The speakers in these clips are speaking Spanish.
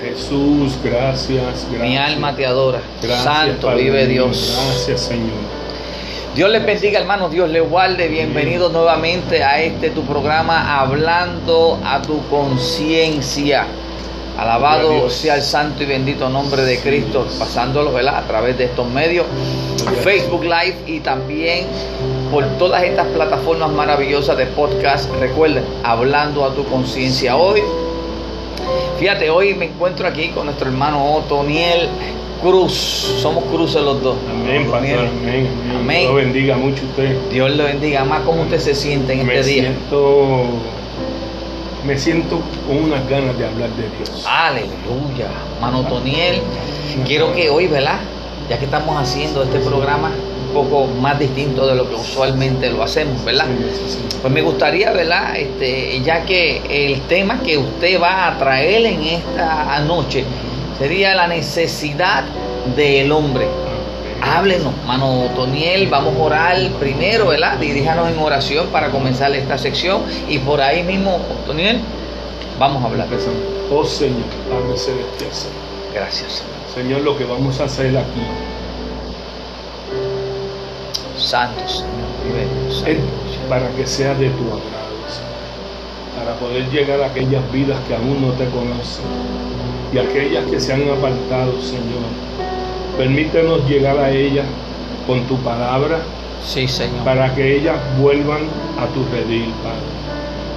Jesús, gracias, gracias. Mi alma te adora. Gracias, Santo Padre vive. Dios. Gracias, Señor. Dios les bendiga, hermanos. Dios les guarde. Bienvenido nuevamente a este tu programa, hablando a tu conciencia. Alabado sea el santo y bendito nombre de Cristo, pasándolo ¿verdad? a través de estos medios, Facebook Live y también por todas estas plataformas maravillosas de podcast. Recuerden, hablando a tu conciencia. Hoy, fíjate, hoy me encuentro aquí con nuestro hermano Otoniel Cruz. Somos cruces los dos. Amén, Otoniel. pastor. Amén. Amén. Dios lo bendiga mucho usted. Dios le bendiga. Más cómo usted se siente en me este día. siento me siento con unas ganas de hablar de Dios. Aleluya. Mano Toniel, quiero que hoy, ¿verdad? Ya que estamos haciendo este programa poco más distinto de lo que usualmente lo hacemos, ¿verdad? Pues me gustaría, ¿verdad? Este, ya que el tema que usted va a traer en esta noche sería la necesidad del hombre. Háblenos, mano Toniel, vamos a orar primero, ¿verdad? Diríjanos en oración para comenzar esta sección y por ahí mismo, Toniel, vamos a hablar. Oh Señor, Padre Celestial. Gracias, Señor. Señor, lo que vamos a hacer aquí Santo Señor, vive Dios, es santo. para que sea de tu agrado. Para poder llegar a aquellas vidas que aún no te conocen y aquellas que se han apartado, Señor. Permítenos llegar a ellas con tu palabra Sí, Señor. para que ellas vuelvan a tu redil, Padre.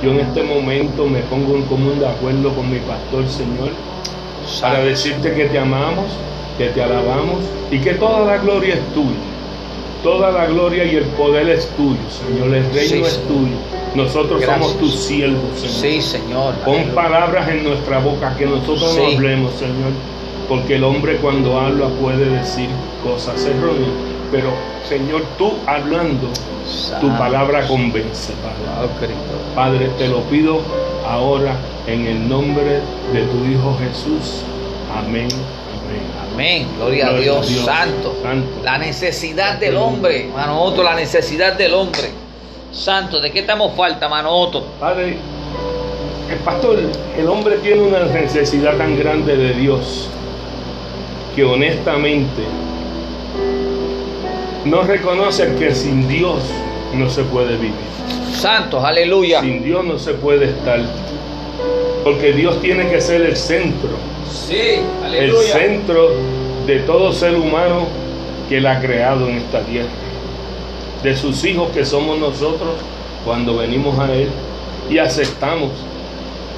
Yo en este momento me pongo en común de acuerdo con mi pastor, Señor, para decirte que te amamos, que te alabamos y que toda la gloria es tuya. Toda la gloria y el poder es tuyo, Señor. El reino Sí, es tuyo. Nosotros Gracias. somos tus siervos, Señor. Sí, Señor. Pon Aleluya. palabras en nuestra boca que nosotros no hablemos, Señor. Porque el hombre cuando habla puede decir cosas erróneas. Pero, Señor, tú hablando, tu palabra convence, Padre. Oh. Padre, te lo pido ahora en el nombre de tu Hijo Jesús. Amén. Amén. Amén. Gloria, a Dios, a Dios. Santo. Santo. La necesidad del hombre, mano Otto, la necesidad del hombre. Santo, ¿de qué estamos falta, mano Otto? Padre, el pastor, el hombre tiene una necesidad tan grande de Dios que honestamente no reconoce que sin Dios no se puede vivir. Santos, aleluya. Sin Dios no se puede estar. Porque Dios tiene que ser el centro, Sí, el centro de todo ser humano que Él ha creado en esta tierra. De sus hijos que somos nosotros cuando venimos a Él y aceptamos.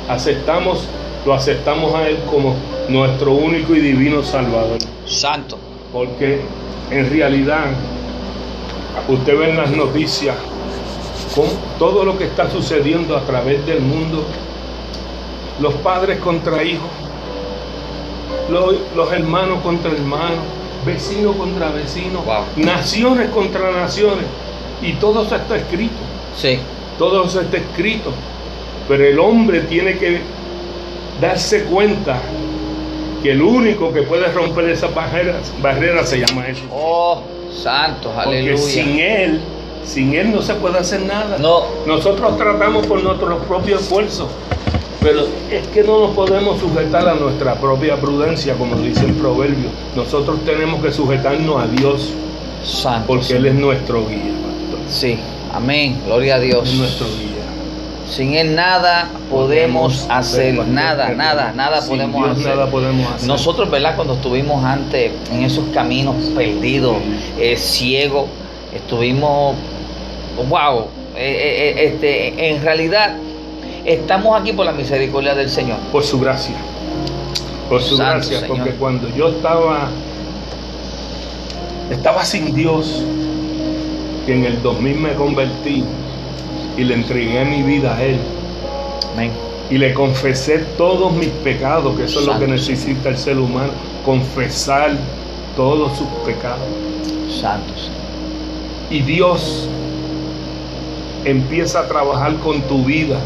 Aceptamos, lo aceptamos a Él como nuestro único y divino Salvador. Santo. Porque en realidad usted ve en las noticias con todo lo que está sucediendo a través del mundo, los padres contra hijos, los, los hermanos contra hermanos, vecinos contra vecinos, Wow. naciones contra naciones, y todo eso está escrito, Sí. todo eso está escrito, pero el hombre tiene que darse cuenta que el único que puede romper esas barreras, barreras se llama Jesús. Oh, santos, Porque aleluya. sin Él, sin Él no se puede hacer nada. No. Nosotros tratamos por nuestro propio esfuerzo, pero es que no nos podemos sujetar a nuestra propia prudencia, como dice el proverbio. Nosotros tenemos que sujetarnos a Dios, Santo. porque. Él es nuestro guía, pastor. Sí. Amén. Gloria a Dios. Es nuestro guía. Sin Él nada podemos hacer, pastor. nada, nada, nada Sin podemos Dios hacer. Nada podemos hacer. Nosotros, ¿verdad? Cuando estuvimos antes en esos caminos perdidos, eh, ciegos, estuvimos, wow, eh, eh, eh, este, en realidad estamos aquí por la misericordia del Señor. por su gracia. Por su Santo gracia, Señor. porque cuando yo estaba estaba sin Dios, que en el 2000 me convertí y le entregué mi vida a él Amén. y le confesé todos mis pecados, que eso es lo que necesita el ser humano, confesar todos sus pecados. Santos. Y Dios empieza a trabajar con tu vida.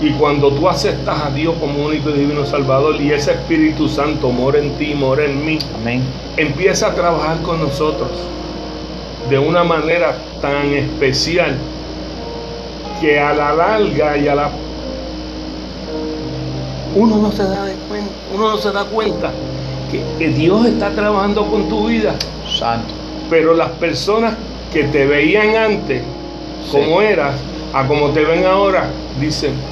Y cuando tú aceptas a Dios como único y divino Salvador y ese Espíritu Santo mora en ti, mora en mí, Amén. empieza a trabajar con nosotros de una manera tan especial que a la larga y a la uno no se da, de cuenta, uno no se da cuenta que, que Dios está trabajando con tu vida. Santo. Pero las personas que te veían antes, como eras, a como te ven ahora, dicen,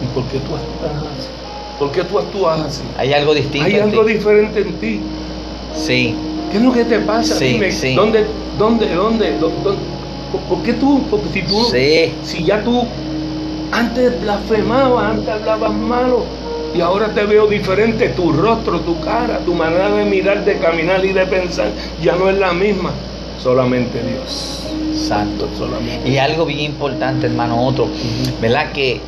¿y por qué tú estás así? ¿Por qué tú actúas así? Hay algo distinto. Hay en algo ti. diferente en ti. Sí. ¿Qué es lo que te pasa? Sí, Dime, sí. ¿dónde, dónde, dónde, dó- dónde- por, por qué tú? Porque si tú, Sí. si ya tú antes blasfemabas, antes hablabas malo, y ahora te veo diferente, tu rostro, tu cara, tu manera de mirar, de caminar y de pensar, ya no es la misma. Solamente Dios. Santo. Solamente. Y algo bien importante, hermano, otro, ¿verdad? Que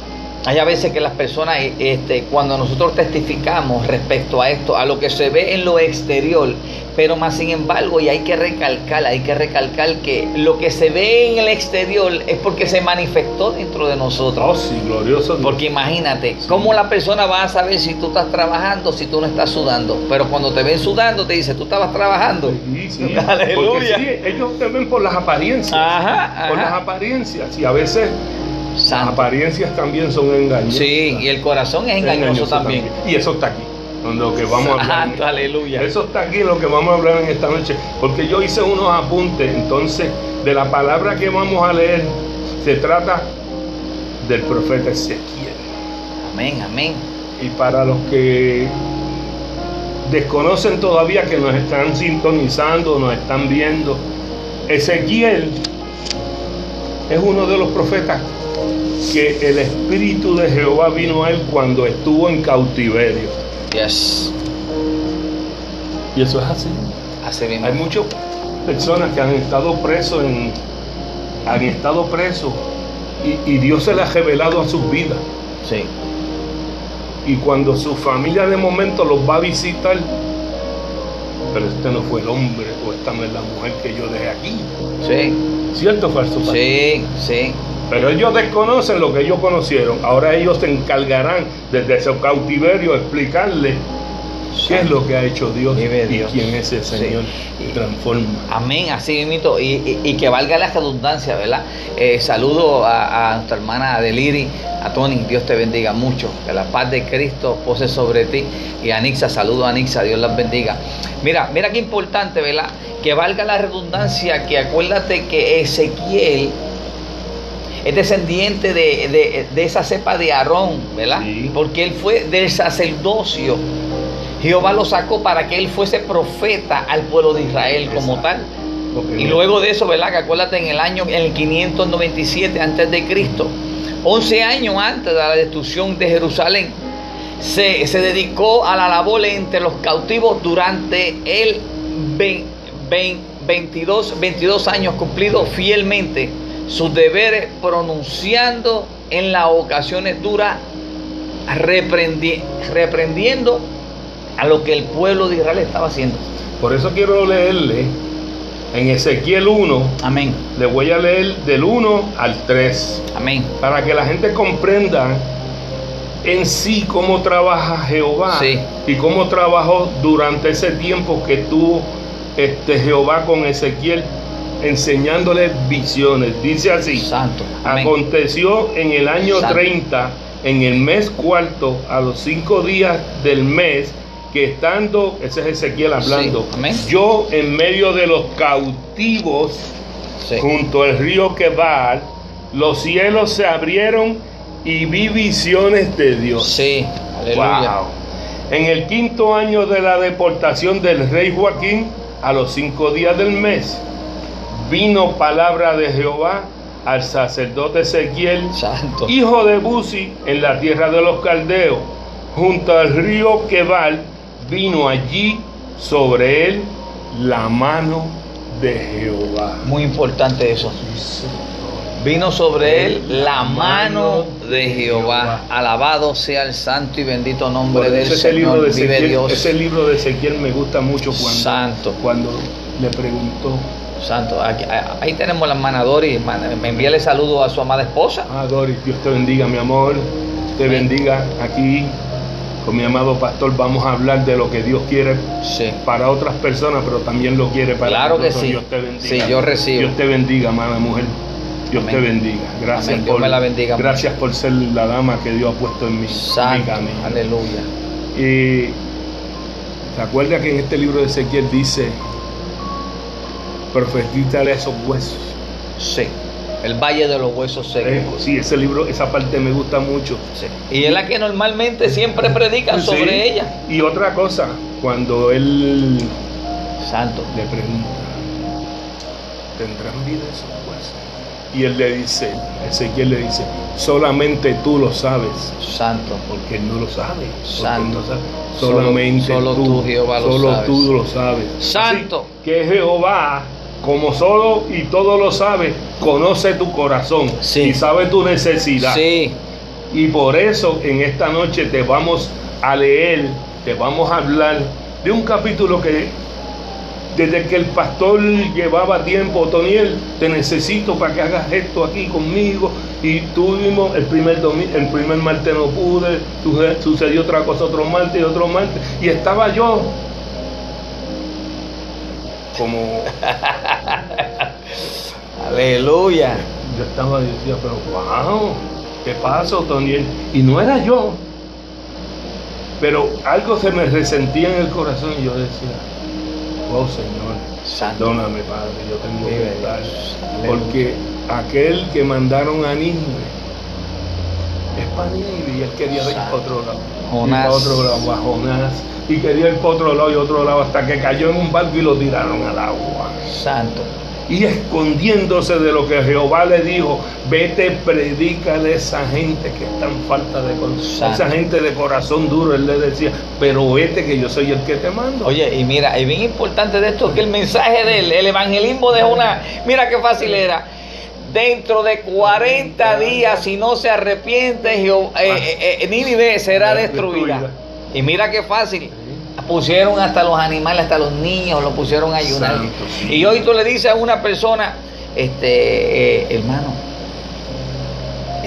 hay a veces que las personas, eh, este, cuando nosotros testificamos respecto a esto, a lo que se ve en lo exterior, pero más sin embargo, y hay que recalcar, hay que recalcar que lo que se ve en el exterior es porque se manifestó dentro de Oh, nosotros. sí, glorioso Dios. Porque imagínate, ¿cómo la persona va a saber si tú estás trabajando, si tú no estás sudando? Pero cuando te ven sudando, te dice, tú estabas trabajando. Sí, sí. Aleluya. Porque sí, ellos te ven por las apariencias. Ajá, Por las apariencias. Y a veces Santo. apariencias también son engañosas. Sí, y el corazón es engañoso también. Y eso está aquí, lo que vamos a hablar. Aleluya. Eso está aquí lo que vamos a hablar en esta noche. Porque yo hice unos apuntes, entonces, de la palabra que vamos a leer, se trata del profeta Ezequiel. Amén, amén. Y para los que desconocen todavía que nos están sintonizando, nos están viendo, Ezequiel es uno de los profetas que el Espíritu de Jehová vino a él cuando estuvo en cautiverio. Yes. Y eso es así. Así mismo. Hay muchas personas que han estado presos en, han estado presos y, y Dios se les ha revelado a sus vidas. Sí. Y cuando su familia de momento los va a visitar, pero este no fue el hombre o esta no es la mujer que yo dejé aquí. Sí. ¿Cierto o falso? Sí, sí. Pero ellos desconocen lo que ellos conocieron. Ahora ellos se encargarán desde ese cautiverio explicarle qué es lo que ha hecho Dios y Dios. quién es el. Señor. Y- Y transforma. Amén, así mismo. Y, y- y que valga la redundancia, ¿verdad? Eh, saludo a, a nuestra hermana Adeliri, a Tony, Dios te bendiga mucho. Que la paz de Cristo pose sobre ti. Y a Anixa, saludo a Anixa, Dios las bendiga. Mira, mira qué importante, ¿verdad? Que valga la redundancia, que acuérdate que Ezequiel es descendiente de, de- de esa cepa de Aarón, ¿verdad? Sí. Porque él fue del sacerdocio. Jehová lo sacó para que él fuese profeta al pueblo de Israel como Exacto. tal. Y luego de eso, ¿verdad? Que acuérdate en el año en el 597 antes de Cristo, 11 años antes de la destrucción de Jerusalén, se, se dedicó a la labor entre los cautivos durante el ve- ve- 22, 22 años cumplidos fielmente sus deberes, pronunciando en las ocasiones duras, reprendi- reprendiendo a lo que el pueblo de Israel estaba haciendo. Por eso quiero leerle en Ezequiel 1, Amén, le voy a leer del 1 al 3, amén. para que la gente comprenda en sí cómo trabaja Jehová Sí. y cómo trabajó durante ese tiempo que tuvo este Jehová con Ezequiel enseñándole visiones. Dice así, Santo. Aconteció en el año Santo. 30, en el mes cuarto, a los cinco días del mes, que estando, ese es Ezequiel hablando, Sí, yo en medio de los cautivos, Sí. junto al río Quebar, los cielos se abrieron y vi visiones de Dios. Sí, aleluya. Wow. En el quinto año de la deportación del rey Joaquín, a los cinco días del mes, vino palabra de Jehová al sacerdote Ezequiel, Santo. hijo de Buzi, en la tierra de los caldeos, junto al río Quebal, vino allí sobre él la mano de Jehová. Muy importante eso. Vino sobre él la mano de Jehová. Alabado sea el santo y bendito nombre del ese libro, Señor. de Vive Ezequiel, Dios. ese libro de Ezequiel me gusta mucho cuando, Santo. cuando le preguntó Santo. Aquí- ahí tenemos la hermana Dori. Me envíale saludo a su amada esposa. Ah, Doris, Dios te bendiga, mi amor. Te bendiga aquí con mi amado pastor. Vamos a hablar de lo que Dios quiere Sí. para otras personas, pero también lo quiere para Claro que nosotros. sí. Dios te bendiga. Sí, yo recibo. Dios te bendiga, amada mujer. Dios te bendiga. Gracias Amén. Dios por me la bendiga. Gracias por ser la dama que Dios ha puesto en mi, mi Santo. camino. Aleluya. Y se acuerda que en este libro de Ezequiel dice, profetízale a esos huesos. Sí. El valle de los huesos secos. Eh, sí, ese libro, esa parte me gusta mucho. Sí. Y es la que normalmente siempre predican Sí. sobre ella. Y otra cosa, cuando él Santo. le pregunta, ¿tendrán vida esos huesos? Y él le dice, Ezequiel le dice, solamente tú lo sabes. Santo. Porque él no lo sabe. Santo. no sabe. Solo- Solamente solo tú, tú, Jehová, lo solo sabes. tú lo sabes. Santo. Así que Jehová, como solo y todo lo sabe, conoce tu corazón Sí. y sabe tu necesidad. Sí. Y por eso en esta noche te vamos a leer, te vamos a hablar de un capítulo que desde que el pastor llevaba tiempo, Toniel, te necesito para que hagas esto aquí conmigo. Y tuvimos el primer domi- el primer martes no pude, suce- sucedió otra cosa otro martes y otro martes. Y estaba yo como Aleluya. yo estaba y decía, pero wow, ¿qué pasó, Toniel? Y no era yo. Pero algo se me resentía en el corazón y yo decía, wow, Señor, Santo. perdóname, Padre, yo tengo que estar. Porque aquel que mandaron a Nínive y él quería ir para otro lado. Jonás. Y para otro lado, a Jonás. Y quería ir para otro lado y otro lado hasta que cayó en un barco y lo tiraron al agua Santo. y escondiéndose de lo que Jehová le dijo, vete, predícale a esa gente que está en falta de corazón, esa gente de corazón duro, él le decía, pero vete que yo soy el que te mando. Oye, y mira, es bien importante de esto que el mensaje del el evangelismo de una, mira qué fácil era. Dentro de 40 días, si no se arrepiente, Jeho- eh, eh, eh, Nínive será destruida. Y mira qué fácil. Pusieron hasta los animales, hasta los niños, lo pusieron a ayunar. Y hoy tú le dices a una persona, este, eh, hermano,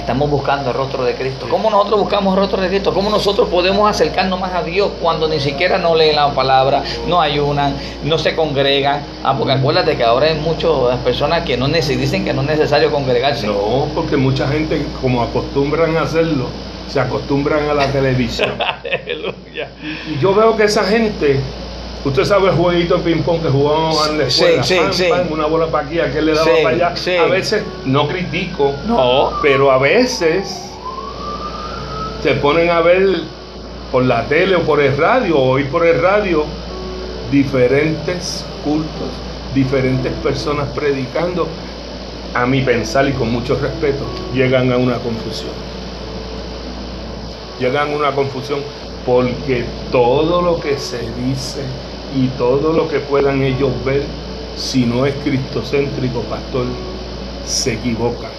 estamos buscando el rostro de Cristo. ¿Cómo nosotros buscamos el rostro de Cristo? ¿Cómo nosotros podemos acercarnos más a Dios cuando ni siquiera no leen la palabra, no ayunan, no se congregan? Ah, porque acuérdate que ahora hay muchas personas que no dicen que no es necesario congregarse. No, porque mucha gente, como acostumbran a hacerlo, se acostumbran a la televisión. Aleluya. Y yo veo que esa gente, usted sabe el jueguito de ping-pong que jugábamos en la escuela, sí, sí. una bola para aquí, aquel le daba para allá. A veces no critico, No. pero a veces se ponen a ver por la tele o por el radio, o oír por el radio, diferentes cultos, diferentes personas predicando, a mi pensar y con mucho respeto, llegan a una confusión. Llegan a una confusión porque todo lo que se dice y todo lo que puedan ellos ver, si no es cristocéntrico, pastor, se equivocan.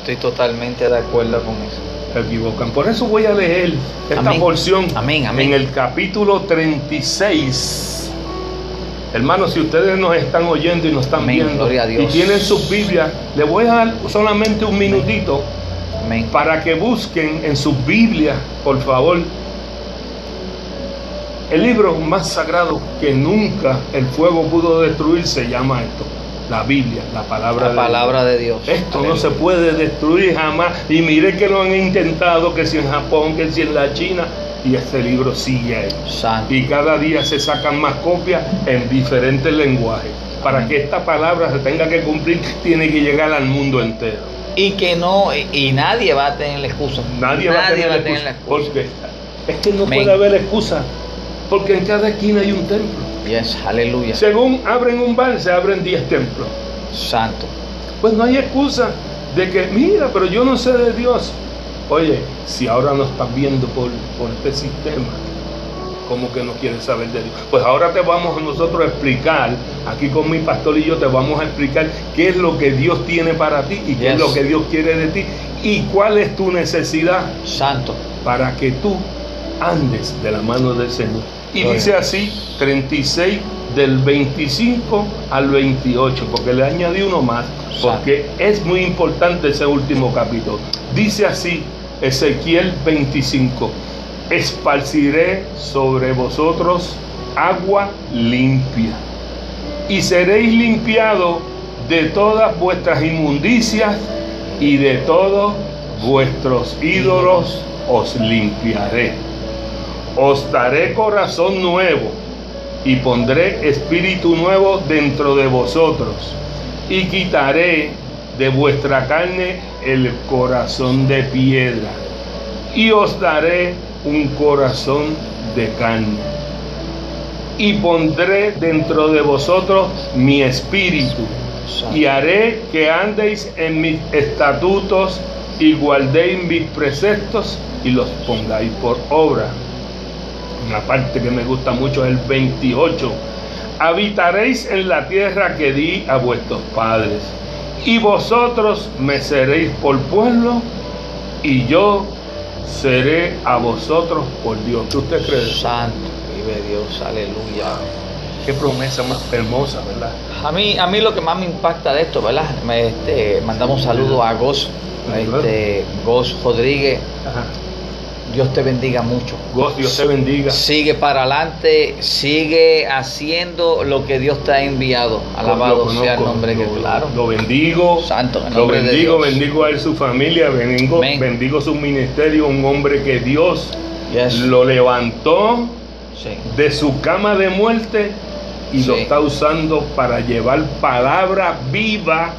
Estoy totalmente de acuerdo con eso. se equivocan. Por eso voy a leer esta Amén. porción Amén, amén. en el capítulo 36. Hermanos, si ustedes nos están oyendo y nos están viendo gloria a Dios. y tienen sus Biblias, les voy a dar solamente un minutito para que busquen en sus Biblias, por favor, el libro más sagrado que nunca el fuego pudo destruir se llama esto, la Biblia, la palabra La de palabra de Dios. esto no se puede destruir jamás. Y mire que lo han intentado, que si en Japón, que si en la China, y este libro sigue ahí. Santo. Y cada día se sacan más copias en diferentes lenguajes. Para que esta palabra se tenga que cumplir, tiene que llegar al mundo entero. Y que no, y, nadie va a tener la excusa. Nadie, va a tener, excusa, la excusa. Porque es que no puede haber excusa. Porque en cada esquina hay un templo. Yes, aleluya. Según abren un bar, se abren 10 templos. Santo. Pues no hay excusa de que, mira, pero yo no sé de Dios. Oye, si ahora no estás viendo por, por este sistema, ¿cómo que no quieres saber de Dios? Pues ahora te vamos a nosotros a explicar, aquí con mi pastor y yo te vamos a explicar qué es lo que Dios tiene para ti y qué Yes. es lo que Dios quiere de ti y cuál es tu necesidad Santo. para que tú andes de la mano del Señor. Y dice así, 36 del 25 al 28, porque le añadí uno más, porque es muy importante ese último capítulo. Dice así, Ezequiel 25, esparciré sobre vosotros agua limpia, y seréis limpiados de todas vuestras inmundicias y de todos vuestros ídolos os limpiaré. Os daré corazón nuevo y pondré espíritu nuevo dentro de vosotros y quitaré de vuestra carne el corazón de piedra y os daré un corazón de carne y pondré dentro de vosotros mi espíritu y haré que andéis en mis estatutos y guardéis mis preceptos y los pongáis por obra. Una parte que me gusta mucho es el 28. Habitaréis en la tierra que di a vuestros padres y vosotros me seréis por pueblo y yo seré a vosotros por Dios. ¿Qué usted cree? Santo, vive Dios, aleluya. Qué promesa más hermosa, ¿verdad? A mí, a mí lo que más me impacta de esto, ¿verdad? Me, este, mandamos un saludo a Gos, este, Gos Rodríguez. Ajá. Dios te bendiga mucho. Dios, te bendiga. Sigue para adelante, sigue haciendo lo que Dios te ha enviado. Alabado sea el nombre que lo, claro. Lo bendigo. Santo, en Lo de bendigo, Dios. bendigo a él su familia, bendigo, Amén. bendigo su ministerio, un hombre que Dios Yes. lo levantó Sí. de su cama de muerte y lo está usando para llevar palabra viva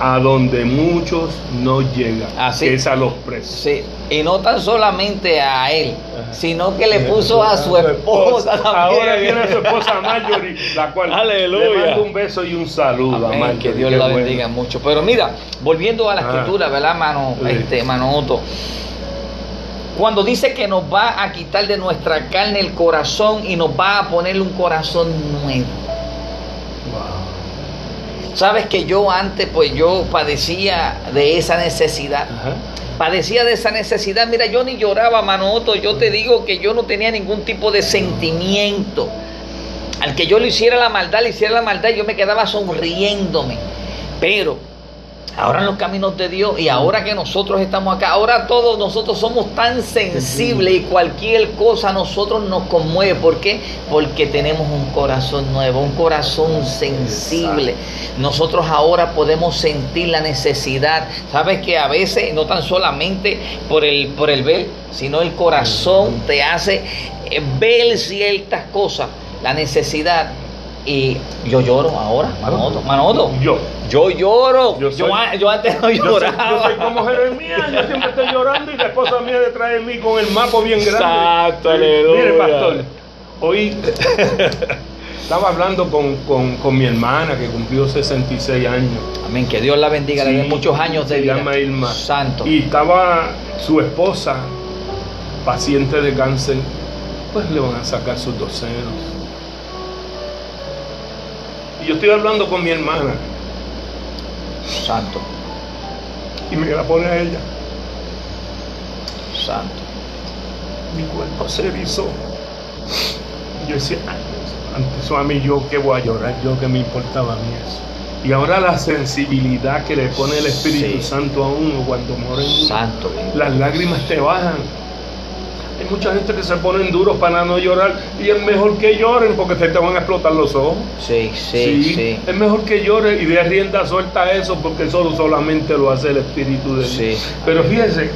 a donde muchos no llegan, Así. que es a los presos. Sí, y no tan solamente a él, sino que le puso a su esposa también. Ahora tiene a su esposa Marjorie, la cual Aleluya. le mando un beso y un saludo a Amén, Marjorie. que Dios qué la bueno. bendiga mucho. Pero mira, volviendo a la Ah. escritura, ¿verdad, mano? Sí. Este, mano Otto? Cuando dice que nos va a quitar de nuestra carne el corazón y nos va a poner un corazón nuevo. Sabes que yo antes, pues yo padecía de esa necesidad. Ajá. Padecía de esa necesidad. Mira, yo ni lloraba, mano Otto. Yo te digo que yo no tenía ningún tipo de sentimiento. Al que yo le hiciera la maldad, le hiciera la maldad, yo me quedaba sonriéndome. Pero ahora en los caminos de Dios y ahora que nosotros estamos acá, ahora todos nosotros somos tan sensibles y cualquier cosa a nosotros nos conmueve. ¿Por qué? Porque tenemos un corazón nuevo, un corazón sensible. Nosotros ahora podemos sentir la necesidad. Sabes que a veces no tan solamente por el, por el ver, sino el corazón te hace eh, ver ciertas cosas, la necesidad. Y yo lloro ahora, Manoto, Manoto. Yo. Yo lloro. Yo soy- antes no Yo soy, lloraba. yo soy como Jeremías, yo siempre estoy llorando y la esposa mía detrás de mí con el mapa bien grande. Exacto, aleluya. Mire, pastor, hoy estaba hablando con, con- con mi hermana que cumplió 66 años. Amén. Que Dios la bendiga, le dé Sí, muchos años de se vida. llama Irma. Santo. Y estaba su esposa, paciente de cáncer, pues le van a sacar sus dos senos. Y yo estoy hablando con mi hermana Santo. y me la pone a ella. Santo. mi cuerpo se erizó. Yo decía, "Ay, antes a mí yo que voy a llorar, yo que me importaba a mí eso. Y ahora la sensibilidad que le pone el Espíritu Sí. Santo a uno cuando muere uno, Santo. las lágrimas te bajan. Hay mucha gente que se ponen duros para no llorar y es mejor que lloren porque te, te van a explotar los ojos. Sí, sí, sí. Es mejor que llore y de rienda suelta eso porque eso solamente lo hace el Espíritu de Dios. Sí. Pero fíjense,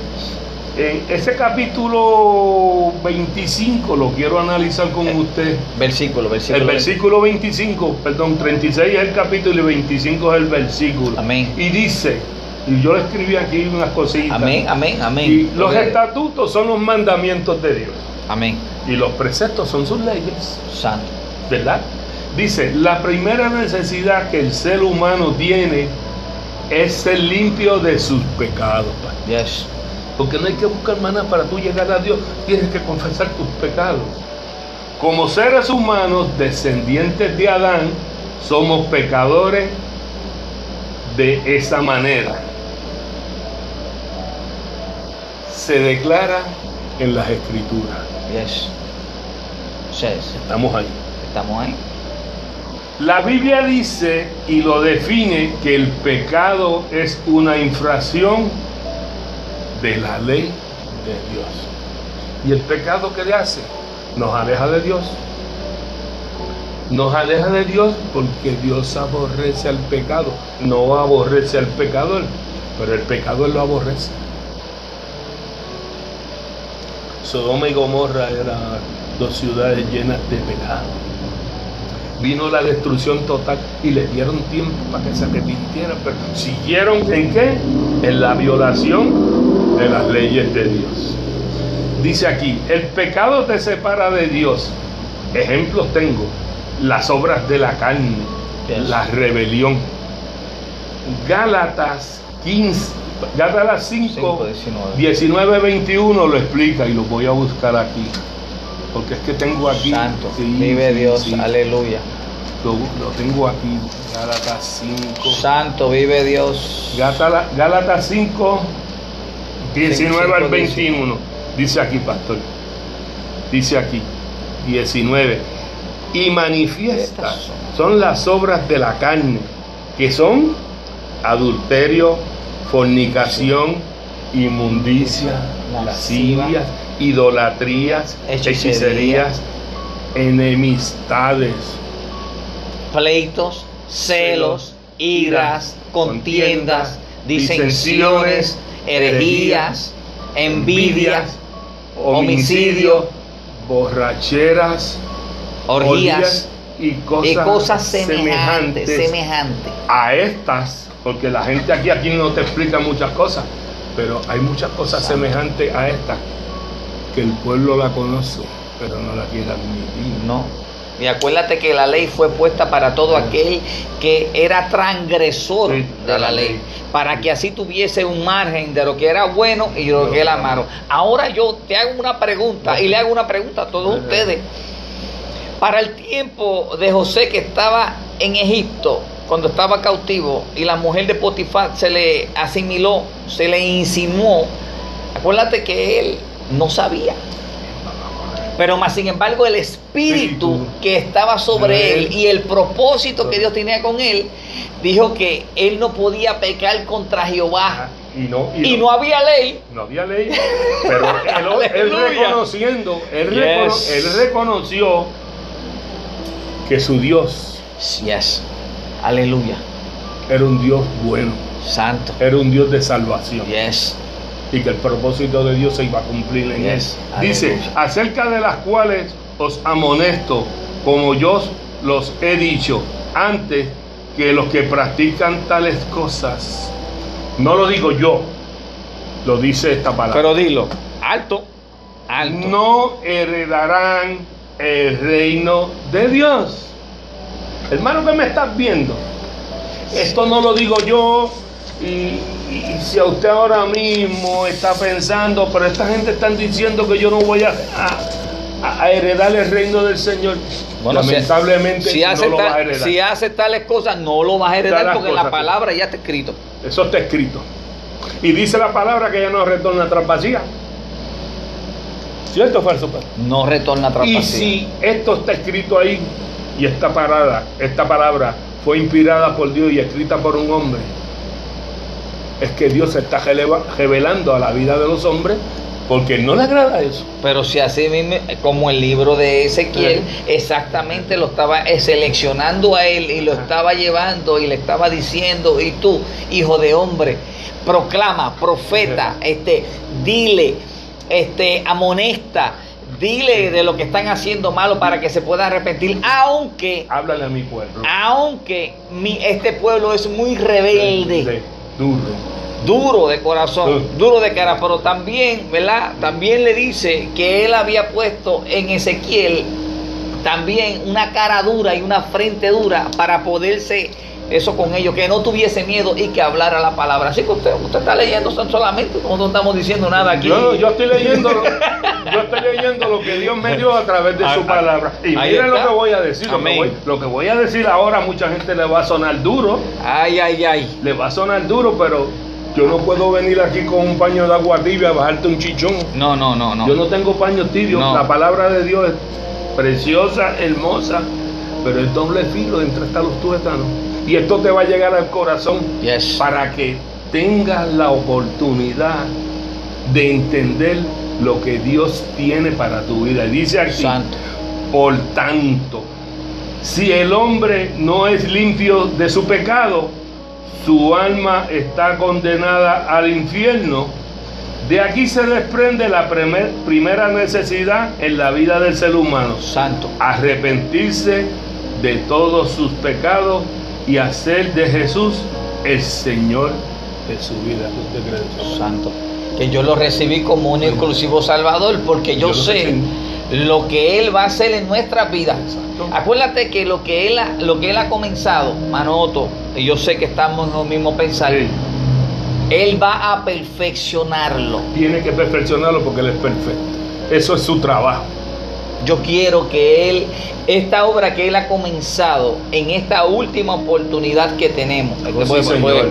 en ese capítulo 25 lo quiero analizar con usted. Versículo, versículo. El versículo 25, perdón, 36 es el capítulo y 25 es el versículo. Amén. Y dice, y yo le escribí aquí unas cositas. Amén, amén, amén. Y los estatutos son los mandamientos de Dios. Amén. Y los preceptos son sus leyes. Santo. ¿verdad? Dice, la primera necesidad que el ser humano tiene es ser limpio de sus pecados. Yes. Porque no hay que buscar maná para tú llegar a Dios, tienes que confesar tus pecados. Como seres humanos, descendientes de Adán, somos pecadores de esa manera. Se declara en las escrituras. Yes. Yes. Estamos ahí. Estamos ahí. La Biblia dice y lo define que el pecado es una infracción de la ley de Dios. ¿Y el pecado qué le hace? Nos aleja de Dios. Nos aleja de Dios porque Dios aborrece al pecado, no aborrece al pecador. pero el pecado él lo aborrece. Sodoma y Gomorra eran dos ciudades llenas de pecado. Vino la destrucción total y le dieron tiempo para que se arrepintieran, pero siguieron en qué? En la violación de las leyes de Dios. Dice aquí, el pecado te separa de Dios. Ejemplos tengo, las obras de la carne, la rebelión. Gálatas 15, Gálatas 5, 19. 21 lo explica y lo voy a buscar aquí. Porque es que tengo aquí. Santo, vive Dios, aleluya. Lo, lo, tengo aquí, Gálatas 5. Santo, vive Dios. Gálatas 5, 19 al 21. Dice aquí, pastor. Dice aquí, 19. Y manifiestas son las obras de la carne, que son adulterio, fornicación, inmundicia, lascivias, idolatrías, hechicerías, enemistades, pleitos, celos, iras, contiendas, disensiones, herejías, envidias, homicidio, borracheras, orgías y cosas, semejantes, semejantes a estas, porque la gente aquí, aquí no te explica muchas cosas, pero hay muchas cosas semejantes a estas que el pueblo la conoce, pero no la quiere admitir. No. Y acuérdate que la ley fue puesta para todo aquel que era transgresor de la ley, para que así tuviese un margen de lo que era bueno y lo que era malo. Ahora yo te hago una pregunta y le hago una pregunta a todos ustedes. Para el tiempo de José que estaba en Egipto, cuando estaba cautivo, y la mujer de Potifar se le asimiló, se le insinuó, acuérdate que él no sabía. Pero más sin embargo el espíritu que estaba sobre él y el propósito que Dios tenía con él, dijo que él no podía pecar contra Jehová. Y no, y, no, había ley. No había ley. Pero él, reconociendo, él, él, reconoció que su Dios. Yes. Aleluya. Era un Dios bueno. Santo. Era un Dios de salvación. Yes y que el propósito de Dios se iba a cumplir en él. Dice, acerca de las cuales os amonesto, como yo los he dicho antes, que los que practican tales cosas, no lo digo yo, lo dice esta palabra. Pero dilo, alto, alto. No heredarán el reino de Dios. Hermano que me estás viendo, esto no lo digo yo, y, si a usted ahora mismo está pensando, pero esta gente está diciendo que yo no voy a, a, heredar el reino del Señor, lamentablemente si, hace no lo va a heredar. Si hace tales cosas, no lo va a heredar porque la palabra ya está escrito. Eso está escrito. Y dice la palabra que ya no retorna tras vacía. ¿Cierto o falso? No retorna tras Y si esto está escrito ahí y esta parada, esta palabra fue inspirada por Dios y escrita por un hombre, es que Dios se está revelando a la vida de los hombres porque no le agrada eso. Pero si así mismo, como el libro de Ezequiel, exactamente lo estaba eh, seleccionando a él y lo estaba llevando y le estaba diciendo, y tú, hijo de hombre, proclama, profeta, este, dile, este, amonesta, dile de lo que están haciendo malo para que se pueda arrepentir, aunque... Háblale a mi pueblo. Aunque mi, este pueblo es muy rebelde. duro duro de corazón, duro de cara, pero también, ¿verdad? También le dice que él había puesto en Ezequiel también una cara dura y una frente dura para poderse eso con ellos, que no tuviese miedo y que hablara la palabra. Así que usted, usted está leyendo solamente, no estamos diciendo nada aquí. Yo, yo estoy leyendo, yo estoy leyendo lo que Dios me dio a través de su palabra. Y miren lo que voy a decir, lo que voy, lo que voy a decir ahora mucha gente le va a sonar duro. Ay, ay, ay. Le va a sonar duro, pero yo no puedo venir aquí con un paño de agua tibia a bajarte un chichón. No, no, no, no. Yo no tengo paño tibio. La palabra de Dios es preciosa, hermosa, pero el doble filo entre hasta los tuétanos. Y esto te va a llegar al corazón para que tengas la oportunidad de entender lo que Dios tiene para tu vida. dice aquí, Santo. por tanto, si el hombre no es limpio de su pecado, su alma está condenada al infierno. De aquí se desprende la primer- primera necesidad en la vida del ser humano. Santo. Arrepentirse de todos sus pecados y hacer de Jesús el Señor de su vida. ¿Qué usted cree eso? Santo. Que yo lo recibí como un exclusivo Salvador porque yo, sé lo que Él va a hacer en nuestras vidas. Exacto. Acuérdate que lo que Él ha, lo que él ha comenzado, Manoto, y yo sé que estamos en lo mismo pensar, Sí, Él va a perfeccionarlo. tiene que perfeccionarlo porque Él es perfecto. Eso es su trabajo. Yo quiero que Él, esta obra que Él ha comenzado en esta última oportunidad que tenemos,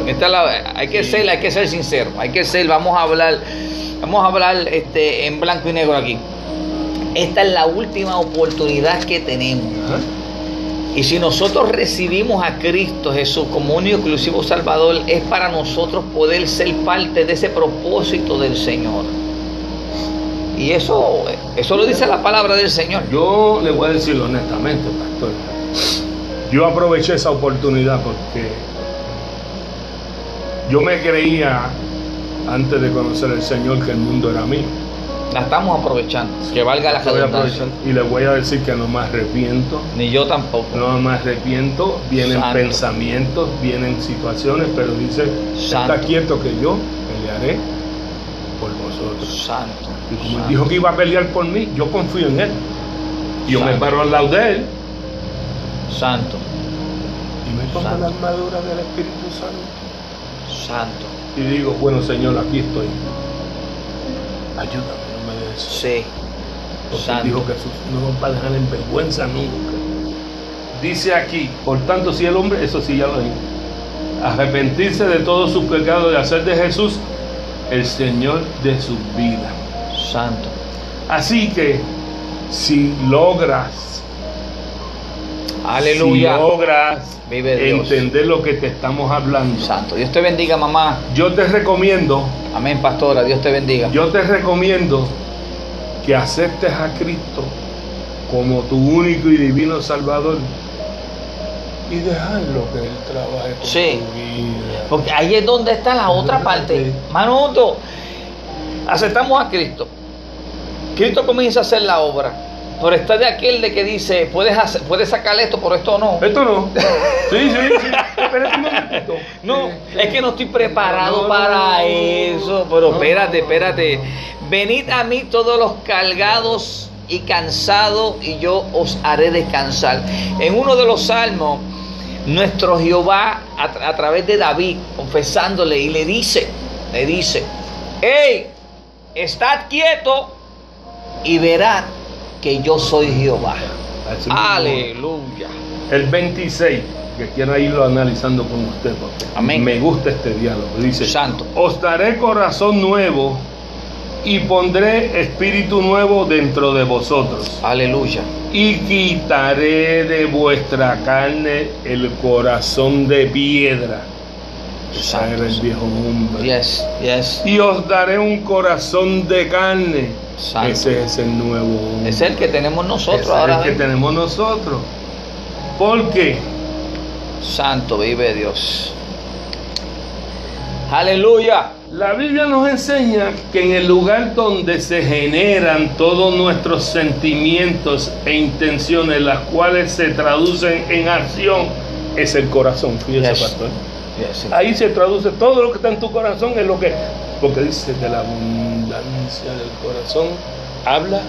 esta la- hay que Sí. ser, hay que ser sincero, hay que ser, vamos a hablar, vamos a hablar este, en blanco y negro aquí. Esta es la última oportunidad que tenemos. Ajá. Y si nosotros recibimos a Cristo Jesús como único exclusivo Salvador, es para nosotros poder ser parte de ese propósito del Señor. Y eso, eso lo dice la palabra del Señor. Yo le voy a decir honestamente, pastor. Yo aproveché esa oportunidad porque yo me creía antes de conocer al Señor que el mundo era mío. La estamos aprovechando. Que valga la redundancia. y le voy a decir que no me arrepiento. Ni yo tampoco. No me arrepiento, vienen Santo. pensamientos, vienen situaciones, pero dice, Santo. está quieto que yo pelearé por vosotros. Santo. Y como él santo. dijo que iba a pelear por mí, yo confío en él. Yo me paro al lado de él Santo. y me pongo Santo. la armadura del Espíritu Santo. Santo. Y digo, bueno Señor, aquí estoy. Ayúdame, no me des. Sí. Santo. dijo Jesús, no nos va a dejar en vergüenza nunca. Dice aquí, por tanto, si el hombre, eso sí ya lo dijo, arrepentirse de todos sus pecados y hacer de Jesús el Señor de su vida. Santo. Así que, si logras, Aleluya. si logras Vive entender lo que te estamos hablando, Santo. Dios te bendiga, mamá. yo te recomiendo, Amén, pastora. Dios te bendiga. yo te recomiendo que aceptes a Cristo como tu único y divino Salvador y dejarlo que Él trabaje con Sí. tu vida. Porque ahí es donde está la otra parte. Manuto, aceptamos a Cristo. Cristo comienza a hacer la obra. Pero está de aquel de que dice, puedes, hacer, puedes sacar esto, pero esto no. Esto no. Sí, sí, sí. Espérate un momentito. No, es que no estoy preparado No, para no, eso. Pero no, espérate, espérate. Venid a mí todos los cargados y cansados y yo os haré descansar. En uno de los salmos, nuestro Jehová, a, tra- a través de David, confesándole, y le dice, le dice, hey, estad quieto y verás que yo soy Jehová. Aleluya. El 26, que quiero irlo analizando con usted, porque Amén. me gusta este diálogo. Dice: Santo. Os daré corazón nuevo y pondré espíritu nuevo dentro de vosotros. Aleluya. Y quitaré de vuestra carne el corazón de piedra. Ese Santo. era el viejo hombre. Yes, yes. Y os daré un corazón de carne. Santo. Ese es el nuevo hombre. Es el que tenemos nosotros Ese es ahora. el que tenemos nosotros. Porque Santo vive Dios. Aleluya. la Biblia nos enseña que en el lugar donde se generan todos nuestros sentimientos e intenciones, las cuales se traducen en acción, es el corazón. Fíjese, Yes. pastor. Ahí se traduce todo lo que está en tu corazón, es lo que. Porque dice de la abundancia del corazón, habla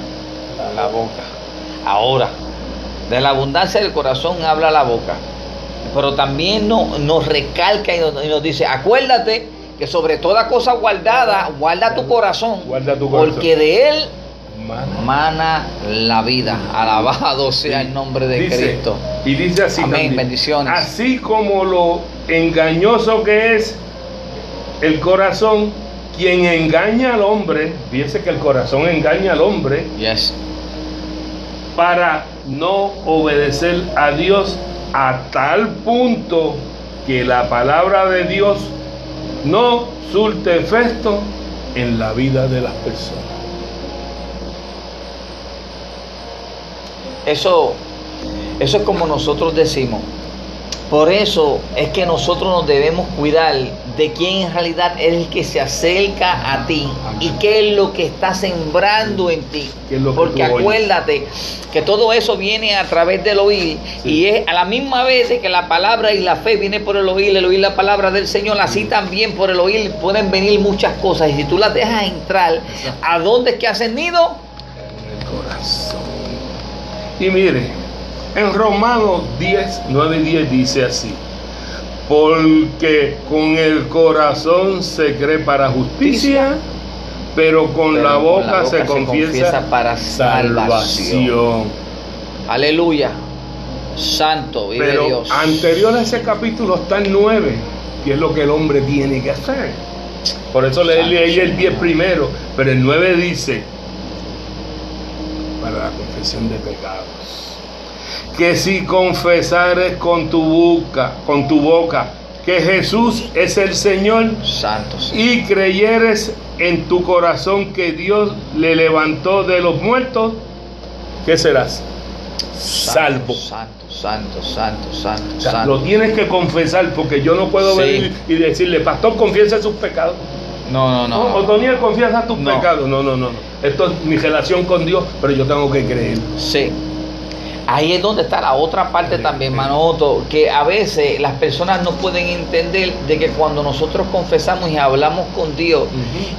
a la boca. Ahora, de la abundancia del corazón habla la boca. Pero también no- nos recalca y nos, y nos dice, acuérdate que sobre toda cosa guardada, guarda tu corazón. Guarda tu corazón. Porque de él Mana. mana la vida. Alabado sea el nombre de Dice- Cristo. Y dice así Amén, también, bendiciones. Así como lo engañoso que es el corazón, quien engaña al hombre, fíjese que el corazón engaña al hombre Yes. para no obedecer a Dios a tal punto que la palabra de Dios no surte efecto en la vida de las personas. Eso, eso es como nosotros decimos. Por eso es que nosotros nos debemos cuidar de quién en realidad es el que se acerca a ti y qué es lo que está sembrando en ti. Porque acuérdate que todo eso viene a través del oír y es a la misma vez que la palabra y la fe viene por el oír, el oír la palabra del Señor, así también por el oír pueden venir muchas cosas y si tú las dejas entrar, ¿a dónde es que hacen nido? En el corazón. Y mire, en Romanos 10, 9 y 10 dice así, porque con el corazón se cree para justicia, pero con, la, boca se, confiesa, para salvación. Aleluya. Santo, vive pero Dios. Anterior a ese capítulo está el 9, que es lo que el hombre tiene que hacer. Por eso le leí el 10 primero, pero el 9 dice, la confesión de pecados que si confesares con tu boca, con tu boca que Jesús es el Señor Santo, y creyeres en tu corazón que Dios le levantó de los muertos, ¿qué serás? Salvo. Santo, santo, santo, santo, Lo tienes que confesar porque yo no puedo venir y decirle, pastor, confiesa sus pecados. No, no, no. O Toniel, confiesa tus pecados. No, no, no. Esto es mi relación con Dios, pero yo tengo que creer. Sí. Ahí es donde está la otra parte también, Manoto, que a veces las personas no pueden entender de que cuando nosotros confesamos y hablamos con Dios,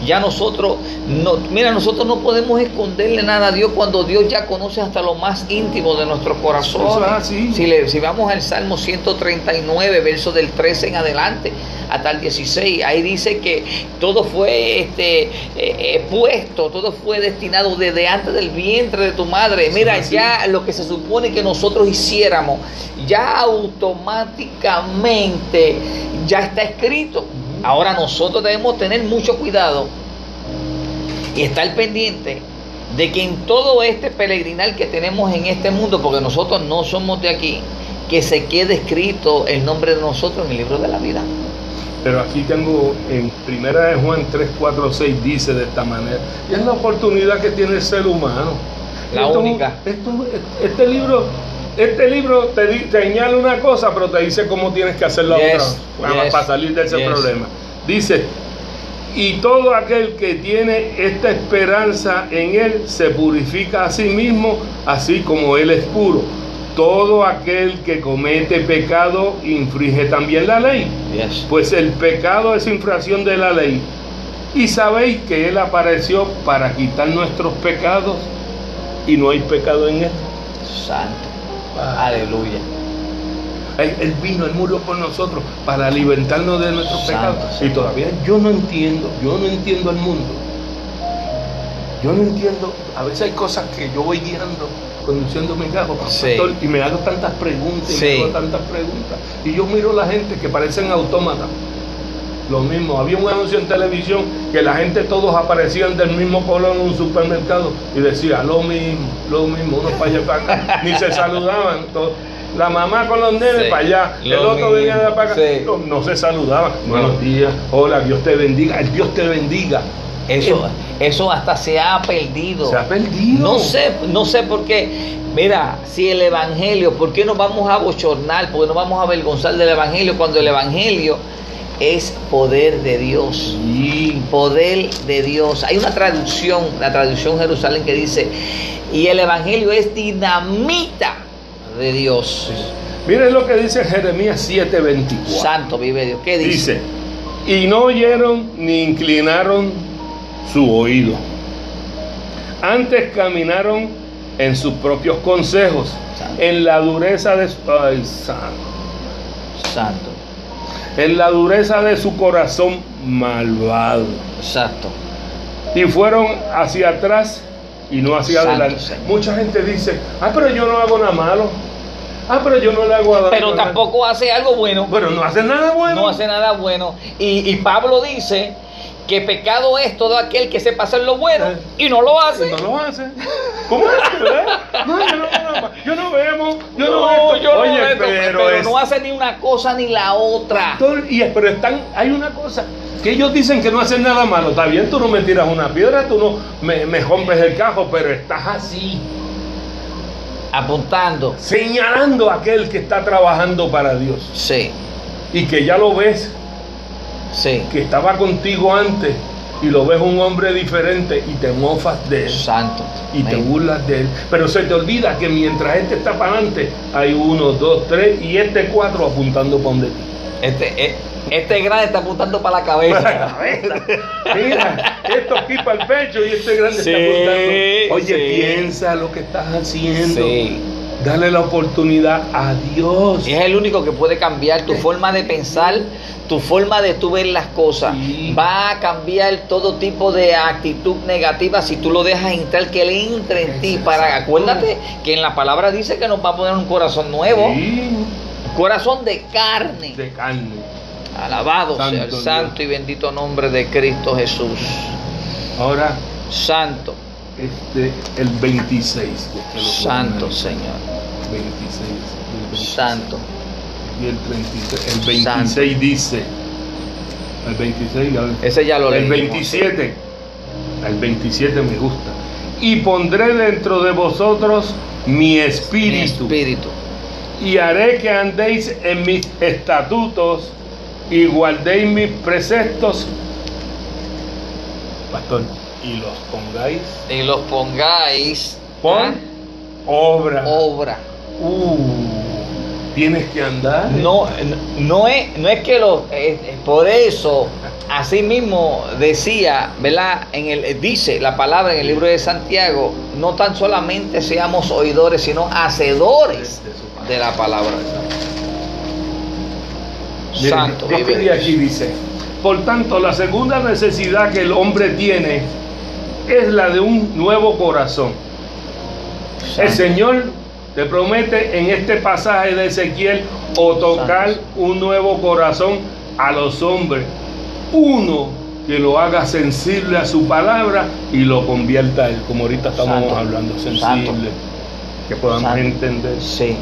ya nosotros, no, mira, nosotros no podemos esconderle nada a Dios cuando Dios ya conoce hasta lo más íntimo de nuestro corazón. Si, le, si vamos al Salmo 139, verso del 13 en adelante, hasta el 16, ahí dice que todo fue este, eh, eh, puesto, todo fue destinado desde antes del vientre de tu madre. Mira, ya lo que se supone que nosotros hiciéramos, ya automáticamente ya está escrito. Ahora nosotros debemos tener mucho cuidado y estar pendiente de que en todo este peregrinal que tenemos en este mundo, porque nosotros no somos de aquí, que se quede escrito el nombre de nosotros en el libro de la vida. Pero aquí tengo en Primera de Juan 3, 4, 6 dice de esta manera, y es la oportunidad que tiene el ser humano la única. este libro, este libro te, señala una cosa, pero te dice cómo tienes que hacer la otra para, salir de ese problema. Dice, y todo aquel que tiene esta esperanza en Él se purifica a sí mismo, así como Él es puro. Todo aquel que comete pecado infringe también la ley. Pues el pecado es infracción de la ley. Y sabéis que Él apareció para quitar nuestros pecados y no hay pecado en él. Santo. Aleluya. Él, vino, Él murió por nosotros para alimentarnos de nuestros pecados. Y todavía yo no entiendo, yo no entiendo el mundo. Yo no entiendo, a veces hay cosas que yo voy guiando, conduciendo mi carro, y me hago tantas preguntas, y me hago tantas preguntas. Y yo miro a la gente que parecen autómatas. Lo mismo, había un anuncio en televisión que la gente todos aparecían del mismo color en un supermercado y decía lo mismo, lo mismo, unos para allá para acá, ni se saludaban. La mamá con los nenes para allá, el otro venía de para acá, no, se saludaban. Buenos días, hola, Dios te bendiga, el Dios te bendiga. Eso, eso hasta se ha perdido. Se ha perdido. No sé, no sé por qué. Mira, si el Evangelio, ¿por qué nos vamos a bochornar? ¿Por qué nos vamos a avergonzar del Evangelio cuando el Evangelio es poder de Dios. Poder de Dios. Hay una traducción, la traducción Jerusalén que dice, y el Evangelio es dinamita de Dios. Miren lo que dice Jeremías 7:24. Santo vive Dios. ¿Qué dice? Dice, y no oyeron ni inclinaron su oído. Antes caminaron en sus propios consejos, en la dureza de su... Ay, santo. Santo en la dureza de su corazón malvado. Exacto. Y fueron hacia atrás y no hacia adelante. Mucha gente dice, ah, pero yo no hago nada malo. Ah, pero yo no le hago nada Pero tampoco hace algo bueno. Pero no hace nada bueno. No hace nada bueno. Y, y Pablo dice que pecado es todo aquel que sepa hacer lo bueno y no lo hace. No lo hace. ¿Cómo es? ¿verdad? No, yo no, yo no vemos, yo no, veo. Yo Oye, no pero, pero no hace ni una cosa ni la otra. Y, pero están, hay una cosa, que ellos dicen que no hacen nada malo. Está bien, tú no me tiras una piedra, tú no me, me rompes el cajo, pero estás así. Apuntando. señalando a aquel que está trabajando para Dios Sí, y que ya lo ves, sí. que estaba contigo antes y lo ves un hombre diferente y te mofas de él Santo. y te burlas de él. Pero se te olvida que mientras este está para adelante, hay uno, dos, tres y este cuatro apuntando para donde ti. Este, eh, este grande está apuntando para la Para la cabeza. cabeza. Mira, esto aquí para el pecho y este grande Sí, está apuntando. Oye, sí. piensa lo que estás haciendo. Sí. Dale la oportunidad a Dios. Y es el único que puede cambiar tu forma de pensar, tu forma de tú ver las cosas. Sí. Va a cambiar todo tipo de actitud negativa si tú lo dejas entrar, que Él entre en ti. Para, acuérdate que en la palabra dice que nos va a poner un corazón nuevo, Sí, corazón de carne. de carne. Alabado sea el Santo Dios. santo y bendito nombre de Cristo Jesús. Ahora, Santo, este, el 26. de que lo santo. Señor. 26. el 26. Santo. Y el 36. El 26 dice. El 26. ya- Ese ya lo El leímos. 27. El 27 me gusta. Y pondré dentro de vosotros mi Mi espíritu. espíritu. Y haré que andéis en mis estatutos y guardéis mis preceptos. Pastor, y los pongáis Y los pongáis por ¿ah? obra. obra. Uh, tienes que andar. No, no es, no es que lo, eh, eh, por eso, así mismo decía, ¿verdad? En el, dice la palabra en el libro de Santiago, no tan solamente seamos oidores, sino hacedores De su palabra. de la palabra. Miren, Santo, yo aquí dice, por tanto, la segunda necesidad que el hombre tiene es la de un nuevo corazón. El. Señor te promete en este pasaje de Ezequiel otorgar Santo. un nuevo corazón a los hombres. Uno que lo haga sensible a su palabra y lo convierta a él, como ahorita estamos Santo. hablando, sensible. Que podamos entender Sí,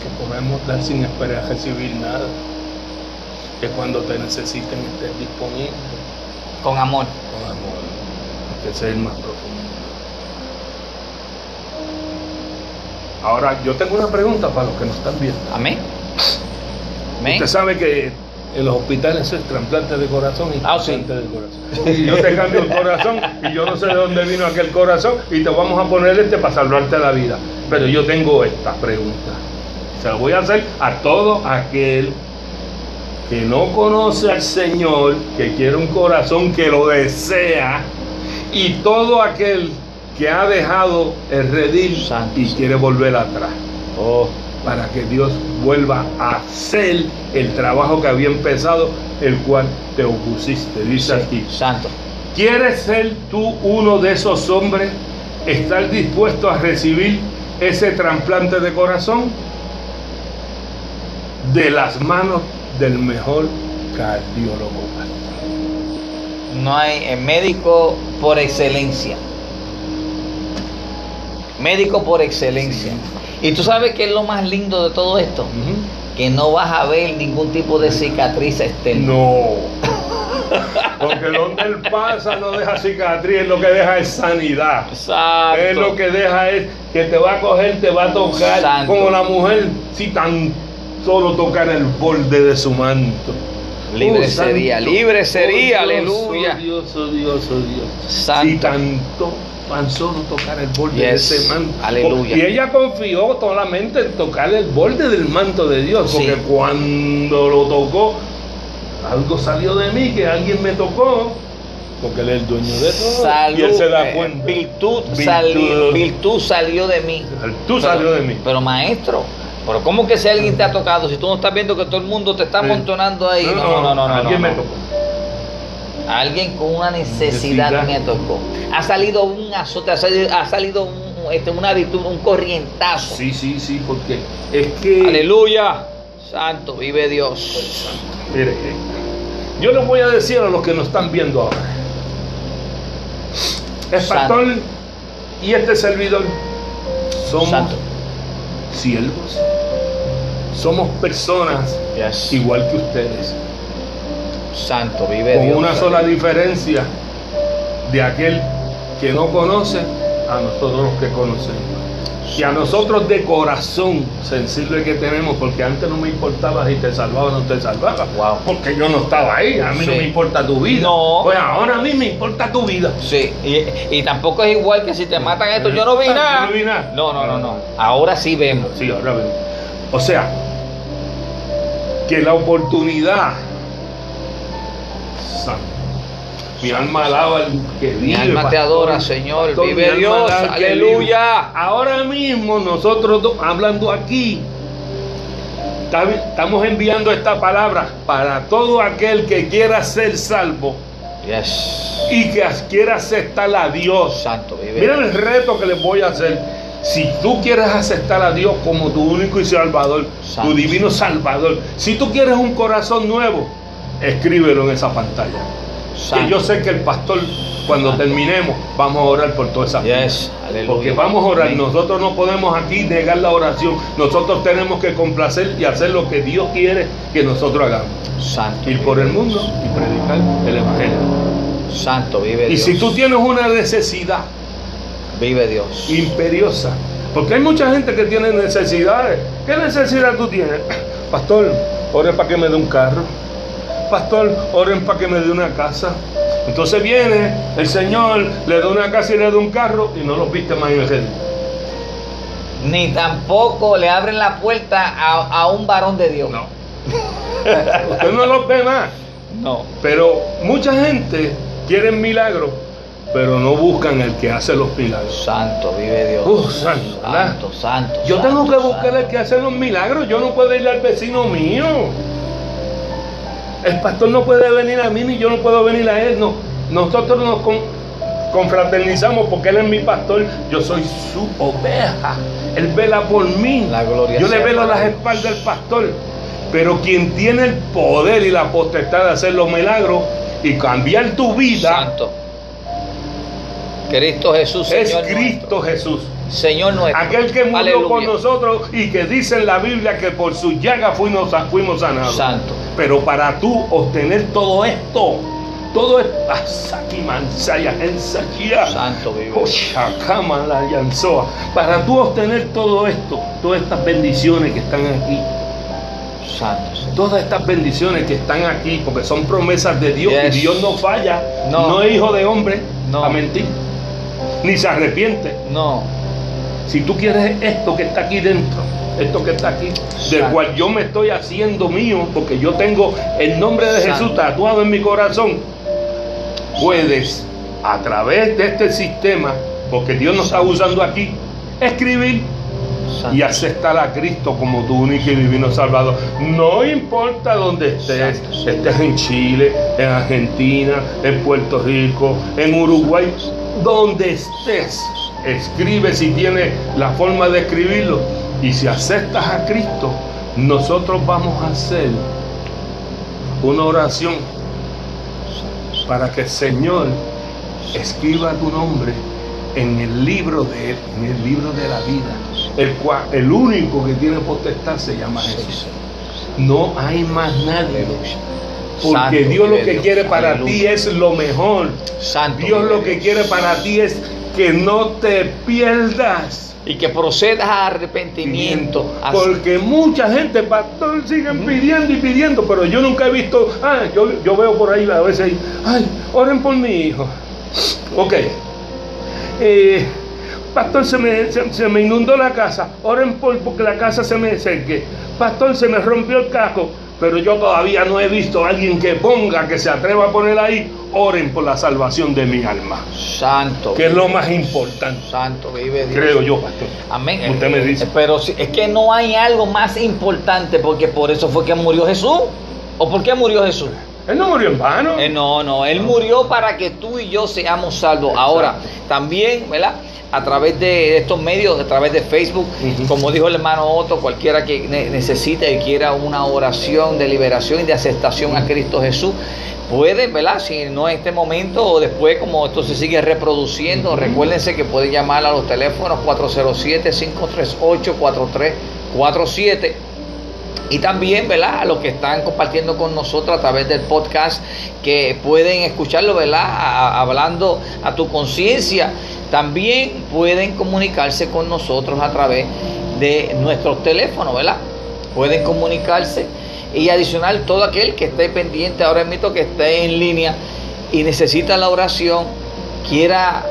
que podemos dar sin esperar recibir nada. Que cuando te necesiten estés disponible con amor. con amor, que sea el más profundo. Ahora, yo tengo una pregunta para los que nos están viendo. Amén. Amén. Usted sabe que en los hospitales es trasplante de corazón y Ah, sí. trasplante de corazón. Y yo te cambio el corazón y yo no sé de dónde vino aquel corazón y te vamos a poner este para salvarte la vida. Pero yo tengo esta pregunta. Se la voy a hacer a todo aquel que no conoce al Señor, que quiere un corazón que lo desea, y todo aquel que ha dejado el redil Santo y quiere volver atrás Oh, para que Dios vuelva a hacer el trabajo que había empezado, el cual te opusiste. Dice aquí, santo. ¿quieres ser tú uno de esos hombres? ¿Estar dispuesto a recibir ese trasplante de corazón? De las manos del mejor cardiólogo. No hay eh, médico por excelencia. Médico por excelencia. Y tú sabes qué es lo más lindo de todo esto? Que no vas a ver ningún tipo de cicatriz externa. No. Porque donde él pasa no deja cicatriz, lo que deja es sanidad. Exacto. Es lo que deja es que te va a coger, te va a tocar, como la mujer, si tan solo tocar el borde de su manto. Libre Oh, sería, santo. libre sería, Oh, aleluya. Oh Dios, oh Dios, oh Dios. Santo. Si tanto, tan solo tocar el borde de Yes. ese manto. Aleluya. Y ella confió solamente en tocar el borde del manto de Dios, porque Sí. cuando lo tocó, algo salió de mí, que alguien me tocó, porque él es el dueño de todo. Salud, y él se da eh, cuenta. virtud, Virtud. salió, virtud salió de mí. Tú salió de mí. Pero maestro, pero ¿cómo que si alguien te ha tocado? Si tú no estás viendo que todo el mundo te está amontonando ahí. No, no, no, no. Alguien no, me no. tocó. Alguien con una necesidad Necesidad. me tocó. Ha salido un azote, ha salido, ha salido un- este, una virtud, un corrientazo. Sí, sí, sí, porque es que. Aleluya. Santo, vive Dios. Mire, eh, yo les voy a decir a los que nos están viendo ahora. El Santo. pastor y este servidor somos Santo. siervos. Somos personas Yes. igual que ustedes. Santo, vive Con Dios. una sola diferencia de aquel que no conoce a nosotros los que conocemos. Y a nosotros de corazón sensible que tenemos, porque antes no me importaba si te salvaba o no te salvaba. Wow. Porque yo no estaba ahí, a mí no me importa tu vida. No. Pues ahora a mí me importa tu vida. Sí, y, y tampoco es igual que si te matan esto, yo no vi Ah, nada. yo no vi nada. No, no, no, no. Ahora sí vemos. Sí, ahora vemos. O sea, que la oportunidad. Mi alma alaba al que Mi vive. alma te adora, Señor. Pastor, mi Vive Dios. Aleluya. Ahora mismo nosotros do- hablando aquí, estamos enviando esta palabra para todo aquel que quiera ser salvo Yes. y que quiera aceptar a Dios. Santo, vive. Mira el reto que les voy a hacer. Si tú quieres aceptar a Dios como tu único y salvador, Santo. tu divino salvador, si tú quieres un corazón nuevo, escríbelo en esa pantalla. Santo. Que yo sé que el pastor, cuando Santo. terminemos, vamos a orar por todas esas Yes. Porque vamos a orar, nosotros no podemos aquí negar la oración, nosotros tenemos que complacer y hacer lo que Dios quiere que nosotros hagamos. Santo. Ir por el mundo y predicar el Evangelio. Santo, vive Y Dios. si tú tienes una necesidad, Vive Dios. imperiosa. Porque hay mucha gente que tiene necesidades. ¿Qué necesidad tú tienes? Pastor, oren para que me dé un carro. Pastor, oren para que me dé una casa. Entonces viene el Señor, le da una casa y le da un carro y no los viste más en el. Ni tampoco le abren la puerta a, a un varón de Dios. No. Usted no los ve más. No. Pero mucha gente quiere milagros, pero no buscan el que hace los milagros. Santo, vive Dios. Uh, santo, santo, santo. Yo tengo que buscar santo. el que hace los milagros. Yo no puedo ir al vecino mío. El pastor no puede venir a mí ni yo no puedo venir a él. No. Nosotros nos con- confraternizamos porque él es mi pastor. Yo soy su oveja. Él vela por mí. La gloria yo le velo las espaldas del pastor. Pero quien tiene el poder y la potestad de hacer los milagros y cambiar tu vida Santo. Cristo Jesús, es Cristo Jesús. Señor nuestro. Aquel que murió Aleluya. por nosotros y que dice en la Biblia que por su llaga fuimos, fuimos sanados. Santo. Pero para tú obtener todo esto, todo esto, Santo Yanzoa, para tú obtener todo esto, todas estas bendiciones que están aquí, Santo, Señor. todas estas bendiciones que están aquí, porque son promesas de Dios Yes. y Dios no falla, No. no, es hijo de hombre No. a mentir, ni se arrepiente. No. Si tú quieres esto que está aquí dentro, esto que está aquí, del cual yo me estoy haciendo mío, porque yo tengo el nombre de. Jesús tatuado en mi corazón, puedes a través de este sistema, porque Dios nos está usando aquí, escribir y aceptar a Cristo como tu único y divino Salvador. No importa dónde estés, estés en Chile, en Argentina, en Puerto Rico, en Uruguay, donde estés, escribe si tienes la forma de escribirlo. Y si aceptas a Cristo, nosotros vamos a hacer una oración para que el Señor escriba tu nombre en el libro de él, en el libro de la vida, el cual el único que tiene potestad se llama Jesús. No hay más nadie. Porque Santo Dios lo que Dios. quiere para Aleluya. ti es lo mejor. Santo Dios lo que Dios. quiere para ti es que no te pierdas. Y que procedas a arrepentimiento. Porque mucha gente, pastor, siguen pidiendo y pidiendo, pero yo nunca he visto, ah, yo, yo veo por ahí a veces, ay, oren por mi hijo. Ok. Eh, pastor, se me, se, se me inundó la casa, oren por porque la casa se me seque. Pastor, se me rompió el casco, pero yo todavía no he visto a alguien que ponga, que se atreva a poner ahí, oren por la salvación de mi alma, Santo. que es lo más importante, Santo vive Dios. creo yo, pastor. Amén. Usted me dice. Pero si- es que no hay algo más importante porque por eso fue que murió Jesús. ¿O por qué murió Jesús? Él no murió en vano. Eh, no, no, Él murió para que tú y yo seamos salvos. Ahora, también, ¿verdad? A través de estos medios, a través de Facebook, como dijo el hermano Otto, cualquiera que ne- necesite y quiera una oración de liberación y de aceptación a Cristo Jesús, puede, ¿verdad? Si no en este momento o después, como esto se sigue reproduciendo, recuérdense que pueden llamar a los teléfonos 407-538-4347. Y también, ¿verdad? A los que están compartiendo con nosotros a través del podcast, que pueden escucharlo, ¿verdad? Hablando a tu conciencia También pueden comunicarse con nosotros a través de nuestros teléfonos, ¿verdad? Pueden comunicarse y adicional todo aquel que esté pendiente ahora mismo que esté en línea y necesita la oración, quiera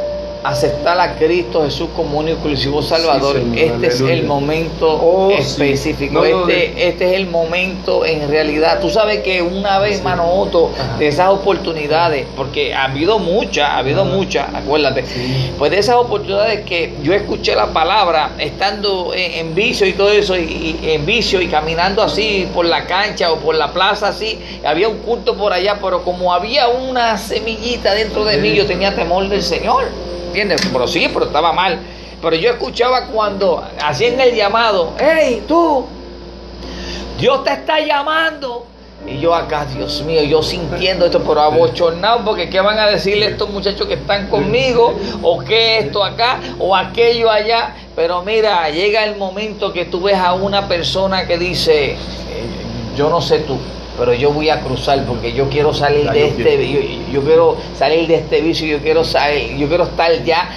aceptar a Cristo Jesús como único exclusivo Salvador, este es el momento oh, específico. este, este es el momento en realidad. Tú sabes que una vez, mano Otto, de esas oportunidades, porque ha habido muchas, ha habido muchas, acuérdate, pues de esas oportunidades que yo escuché la palabra estando en, vicio y todo eso, y, en vicio y caminando así por la cancha o por la plaza así, había un culto por allá, pero como había una semillita dentro de mí, yo tenía temor del Señor. Pero sí, pero estaba mal. Pero yo escuchaba cuando hacían el llamado, hey, tú, Dios te está llamando. Y yo acá, Dios mío, yo sintiendo esto, pero abochornado, porque ¿qué van a decirle estos muchachos que están conmigo? ¿O qué esto acá? ¿O aquello allá? Pero mira, llega el momento que tú ves a una persona que dice, eh, yo no sé tú, pero yo voy a cruzar porque yo quiero salir de este yo, quiero salir de este vicio yo quiero salir, yo quiero estar ya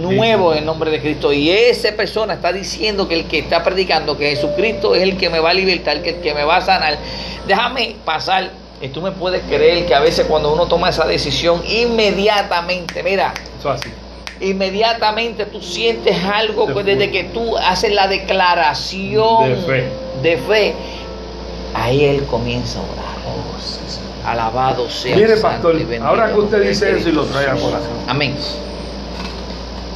nuevo en el nombre de Cristo. Y esa persona está diciendo que el que está predicando que Jesucristo es el que me va a libertar que el que me va a sanar. Déjame pasar. Y tú me puedes creer que a veces cuando uno toma esa decisión inmediatamente mira Eso así. inmediatamente tú sientes algo desde que tú haces la declaración de fe. de fe ahí él comienza a orar. Oh, Alabado sea. Mire, pastor, ahora que usted dice eso y lo trae al corazón. Amén.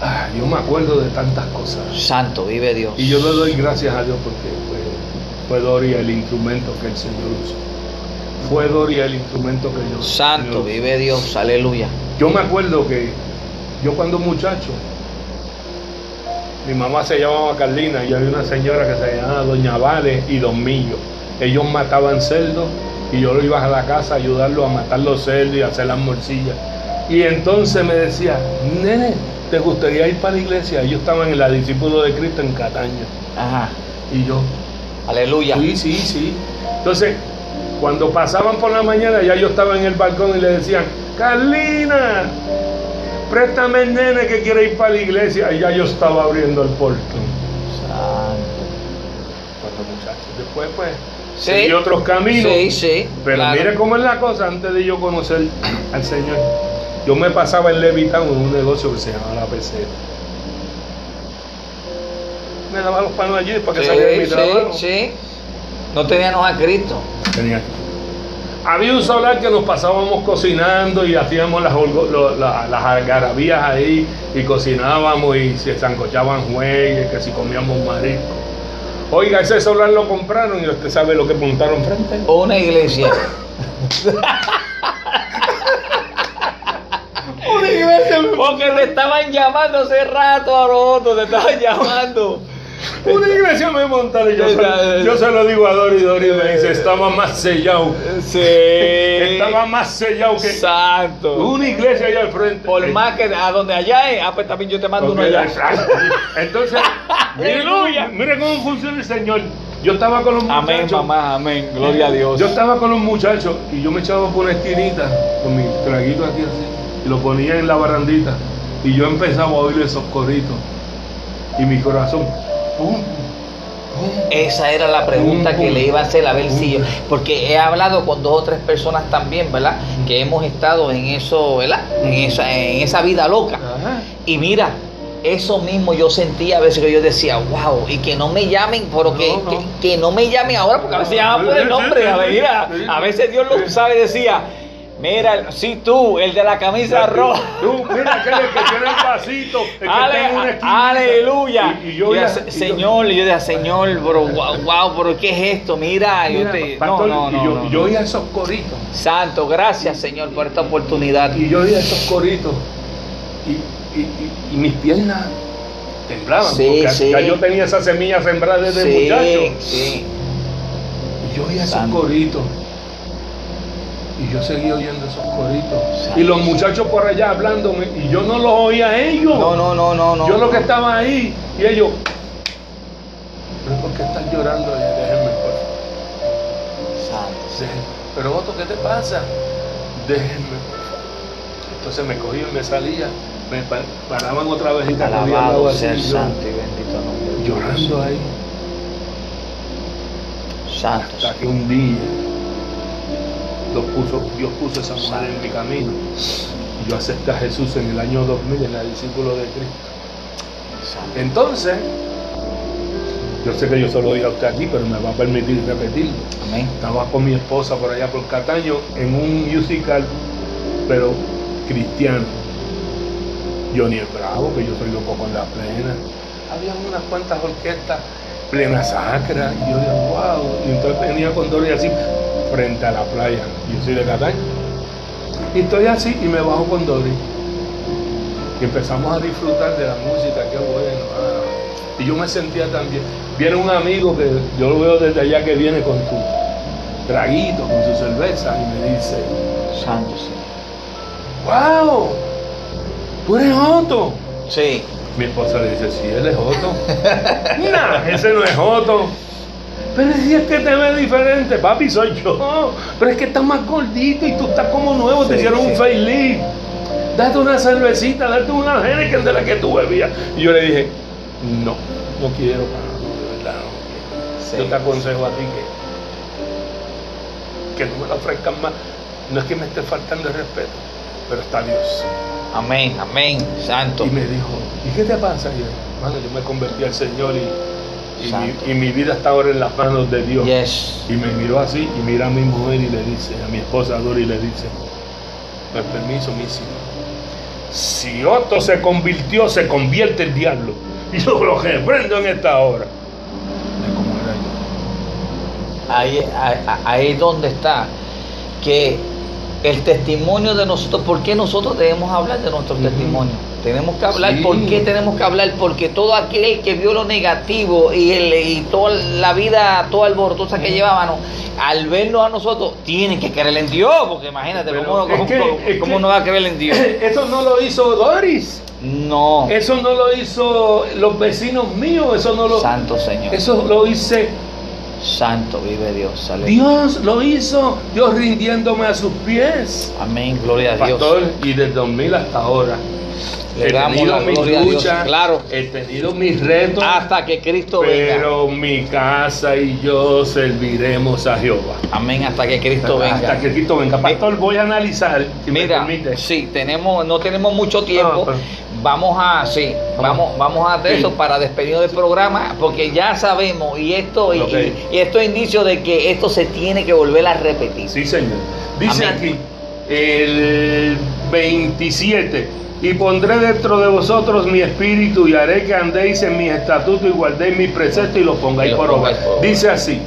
Ah, yo me acuerdo de tantas cosas. Santo, vive Dios. Y yo le doy gracias a Dios porque fue, Doria el instrumento que el Señor usó. Fue Doria el instrumento que yo Santo, vive Dios, aleluya. Yo me acuerdo que yo cuando muchacho, mi mamá se llamaba Carlina y había una señora que se llamaba Doña Vale y Don Millo ellos mataban cerdos y yo lo iba a la casa a ayudarlo a matar los cerdos y a hacer las morcillas. Y entonces me decía, nene, ¿te gustaría ir para la iglesia? Ellos estaban en la discípulo de Cristo en Cataño. Ajá. Y yo, aleluya. Sí, sí, sí. Entonces, cuando pasaban por la mañana, ya yo estaba en el balcón y le decían, Carlina, préstame el nene que quiere ir para la iglesia. Y ya yo estaba abriendo el portón. Santo. muchachos. Después, pues sí, otros caminos. Sí, sí. Pero mire cómo es la cosa antes de yo conocer al Señor. Yo me pasaba en Levitán en un negocio que se llamaba La Pecera. Me daba los panos allí para que saliera mi trabajo. Sí. No teníamos a Cristo. Tenía había un solar que nos pasábamos cocinando y hacíamos las, las algarabías ahí y cocinábamos y se zancochaban jueyes, que si comíamos marisco. Oiga, ese solar lo compraron y usted sabe lo que montaron frente. Una iglesia. Una iglesia. Porque te estaban llamando hace rato a otro, te estaban llamando. Una iglesia me montaron. Yo, se, yo se lo digo a Dori. Dori me dice: Estaba más sellado. Sí. Estaba más sellado que. Santo. Una iglesia allá al frente. Por más que a donde allá es, ah, pues también yo te mando uno allá. Entonces, mire cómo, mire cómo funciona el Señor. Yo estaba con los muchachos. Amén, mamá, amén. Gloria a Dios. Yo estaba con los muchachos y yo me echaba por una esquinita con mi traguito aquí así. Y lo ponía en la barandita. Y yo empezaba a oír esos corritos. Y mi corazón esa era la pregunta que le iba a hacer a ver si yo, porque he hablado con dos o tres personas también, ¿verdad? Que hemos estado en eso, ¿verdad? En esa, en esa vida loca. Y mira, eso mismo yo sentía a veces que yo decía, wow, y que no me llamen, pero que, Que, no me llamen ahora, porque a veces llaman por el nombre, a, a veces Dios lo sabe, decía, Mira, sí tú, el de la camisa roja. Tú, mira aquel que tiene el que Aleluya. Y, yo Señor, y yo decía, Señor, bro, wow, wow, pero ¿qué es esto? Mira, yo te, no, no, no, yo, yo oía esos coritos. Santo, gracias, Señor, por esta oportunidad. Y yo oía esos coritos. Y, y, y mis piernas temblaban. Sí, porque sí. Yo tenía esa semilla sembrada desde sí, muchacho. Sí. Y yo oía esos coritos. Y yo seguía oyendo esos coritos. Y los muchachos por allá hablándome. Y yo no los oía a ellos. No, no, no, no. Yo lo que estaba ahí. Y ellos. ¿Pero por qué están llorando? Déjenme, pues. Santo. Pero Otto, ¿qué te pasa? Déjenme. Entonces me cogí y me salía. me pa- paraban otra vez y te Alabado sea el santo y bendito nombre. llorando ahí. Santo. Hasta que un día Dios puso, Dios puso esa mujer en mi camino. Yo acepté a Jesús en el año 2000 en la discípulo de Cristo. Entonces, yo sé que yo solo digo a usted aquí, pero me va a permitir repetirlo. Amén. Estaba con mi esposa por allá por Cataño en un musical, pero cristiano. Johnny el Bravo, que yo soy loco con la plena. Había unas cuantas orquestas plena sacra. Y yo digo, wow. Y entonces venía con Dory así, frente a la playa. Yo soy de Cataño. Y estoy así y me bajo con Dory. Y empezamos a disfrutar de la música, qué bueno. ah. Y yo me sentía también. Viene un amigo que yo lo veo desde allá que viene con su traguito, con su cerveza, y me dice, Santo, wow, tú eres Joto. Sí. Mi esposa le dice, sí, él es Joto. nah, ese no es Joto. Pero si es que te ve diferente, papi, soy yo. Pero es que estás más gordito y tú estás como nuevo, te Sí, hicieron un sí. facelift. Date una cervecita, date una Heineken de la que tú bebías. Y yo le dije, no, no quiero, de verdad no quiero. Sí. Yo te aconsejo a ti que, que no me la ofrezcan más. No es que me esté faltando el respeto, pero está Dios. Amén, amén. Santo. Y me dijo, ¿y qué te pasa? Y yo, hermano, yo me convertí al Señor y, y, mi, y mi vida está ahora en las manos de Dios. Yes. Y me miró así y mira a mi mujer y le dice, a mi esposa Dori y le dice, con permiso, mi hija, si Otto se convirtió, se convierte el diablo. Y yo lo reprendo en esta hora. De cómo era yo. Ahí, ahí, ahí es donde está. Que el testimonio de nosotros, ¿por qué nosotros debemos hablar de nuestro testimonio? Tenemos que hablar, Sí. ¿por qué tenemos que hablar? Porque todo aquel que vio lo negativo y, el, y toda la vida, toda alborotosa que llevábamos, al vernos a nosotros, tienen que creer en Dios, porque imagínate, Pero ¿cómo, cómo- que- cómo- es cómo que- no va a creer en Dios? Eso no lo hizo Doris. No, Eso no lo hizo los vecinos míos. Eso no lo. Santo Señor, Eso lo hice Santo vive Dios, aleluya. Dios lo hizo, Dios rindiéndome a sus pies. Amén, gloria a Dios. Pastor, y desde 2000 hasta ahora. Le he damos la mis gloria a Dios, luchas, claro. he tenido mis retos, Hasta que Cristo venga. pero mi casa y yo serviremos a Jehová. Amén, hasta que Cristo venga. Hasta que Cristo venga. Pastor, voy a analizar, si Mira, me permite. sí, tenemos, no tenemos mucho tiempo. No, pero- Vamos a, sí, vamos, vamos a hacer Sí. eso para despedirnos del programa, porque ya sabemos y esto y, Ok. y- y esto es indicio de que esto se tiene que volver a repetir. Sí, Señor. Dice Amén. aquí, el 27, y pondré dentro de vosotros mi espíritu y haré que andéis en mis estatutos y guardéis mis preceptos y los pongáis Y los por obra. pongáis por obra. Dice así,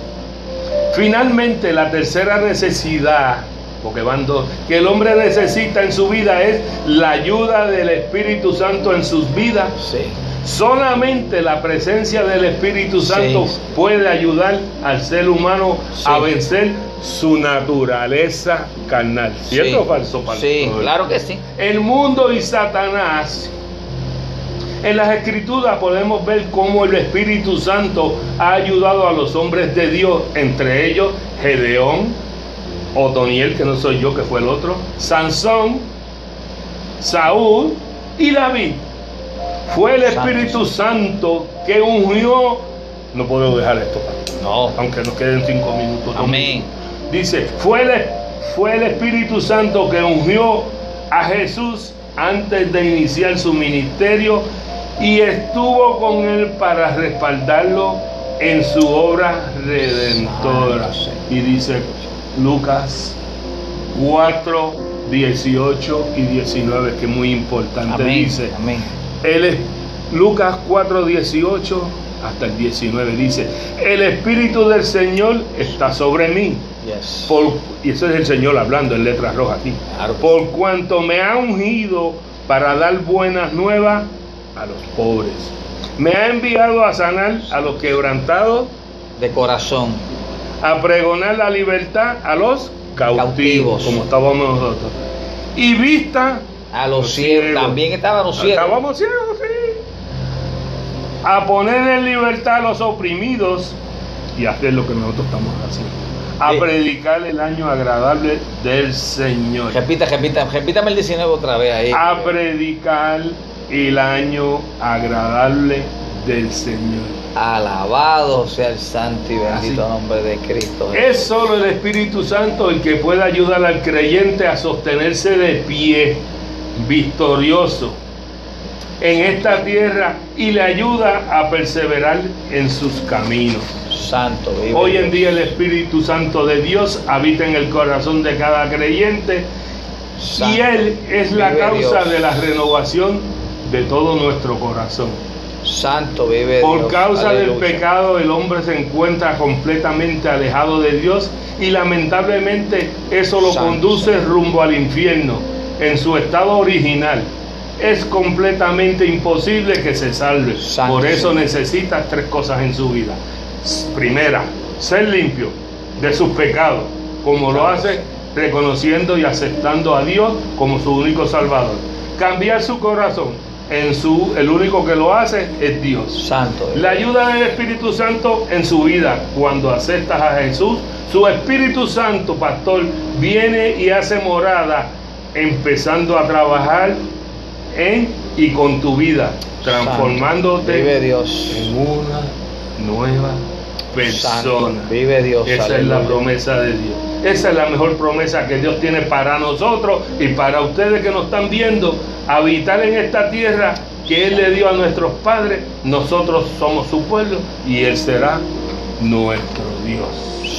finalmente la tercera necesidad, porque van dos, que el hombre necesita en su vida es la ayuda del Espíritu Santo en sus vidas. Sí, Solamente la presencia del Espíritu Santo sí. puede ayudar al ser humano Sí. a vencer su naturaleza carnal. ¿Cierto sí. o falso, pastor? Sí, claro que sí. El mundo y Satanás. En las escrituras podemos ver cómo el Espíritu Santo ha ayudado a los hombres de Dios, entre ellos Gedeón, Otoniel, que no soy yo, que fue el otro, Sansón, Saúl y David. Fue el Espíritu Santo que ungió. No puedo dejar esto, No, aunque nos queden cinco minutos. Amén. minutos. Dice, fue el, fue el Espíritu Santo que ungió a Jesús antes de iniciar su ministerio y estuvo con él para respaldarlo en su obra redentora. Y dice Lucas 4, 18 y 19, que es muy importante. amén, Dice, amén. El es- Lucas 4, 18 hasta el 19 dice, el Espíritu del Señor está sobre mí. Yes. Por, y eso es el Señor hablando en letras rojas aquí. Claro. Por cuanto me ha ungido para dar buenas nuevas a los pobres. Me ha enviado a sanar a los quebrantados, De corazón. a pregonar la libertad a los cautivos, Cautivos. como estábamos nosotros. Y vista A los Los ciegos. ciegos. También estaban los ciegos. Estábamos ciegos, sí. A poner en libertad a los oprimidos y hacer lo que nosotros estamos haciendo. a Sí. predicar el año agradable del Señor. Repita, repita, repítame el 19 otra vez ahí. A predicar el año agradable del Señor. Alabado sea el santo y bendito Así. nombre de Cristo. Es solo el Espíritu Santo el que puede ayudar al creyente a sostenerse de pie, victorioso, en esta tierra y le ayuda a perseverar en sus caminos. Santo, vive Hoy en día el Espíritu Santo de Dios habita en el corazón de cada creyente Santo, y Él es la causa Dios. de la renovación de todo nuestro corazón. Santo vive Por Dios. causa del pecado el hombre se encuentra completamente alejado de Dios y lamentablemente eso lo Santo conduce rumbo al infierno en su estado original. Es completamente imposible que se salve. Santo Por eso Señor. necesita tres cosas en su vida. Primera, ser limpio de sus pecados, como lo hace reconociendo y aceptando a Dios como su único Salvador. Cambiar su corazón. En su, el único que lo hace es Dios. Santo. La ayuda del Espíritu Santo en su vida cuando aceptas a Jesús. Su Espíritu Santo, pastor, viene y hace morada, empezando a trabajar en y con tu vida, transformándote Vive Dios. en una nueva Santo, persona. vive Dios. Esa es la promesa de Dios. Esa es la mejor promesa que Dios tiene para nosotros y para ustedes que nos están viendo. Habitar en esta tierra que Él le dio a nuestros padres. Nosotros somos su pueblo y Él será nuestro Dios.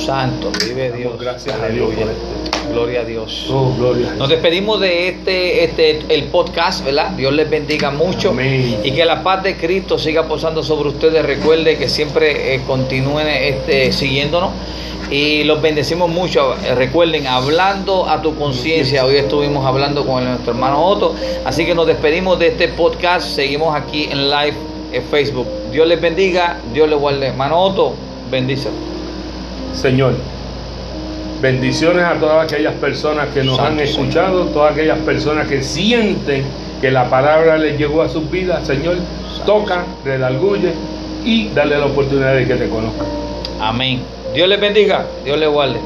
Santo, vive Damos Dios. gracias a Dios por este. Gloria a Dios. Oh, gloria a Nos despedimos de este, este el podcast, ¿verdad? Dios les bendiga mucho Amén. y que la paz de Cristo siga posando sobre ustedes. Recuerde que siempre eh, continúen este, siguiéndonos y los bendecimos mucho. Recuerden, hablando a tu conciencia. Hoy estuvimos hablando con nuestro hermano Otto, así que nos despedimos de este podcast. Seguimos aquí en live en Facebook. Dios les bendiga, Dios les guarde. Hermano Otto, bendícelo. Señor, bendiciones a todas aquellas personas que nos Santo han escuchado, todas aquellas personas que sienten que la palabra les llegó a sus vidas. Señor, toca, redarguye y dale la oportunidad de que te conozcan. Amén. Dios les bendiga, Dios les guarde.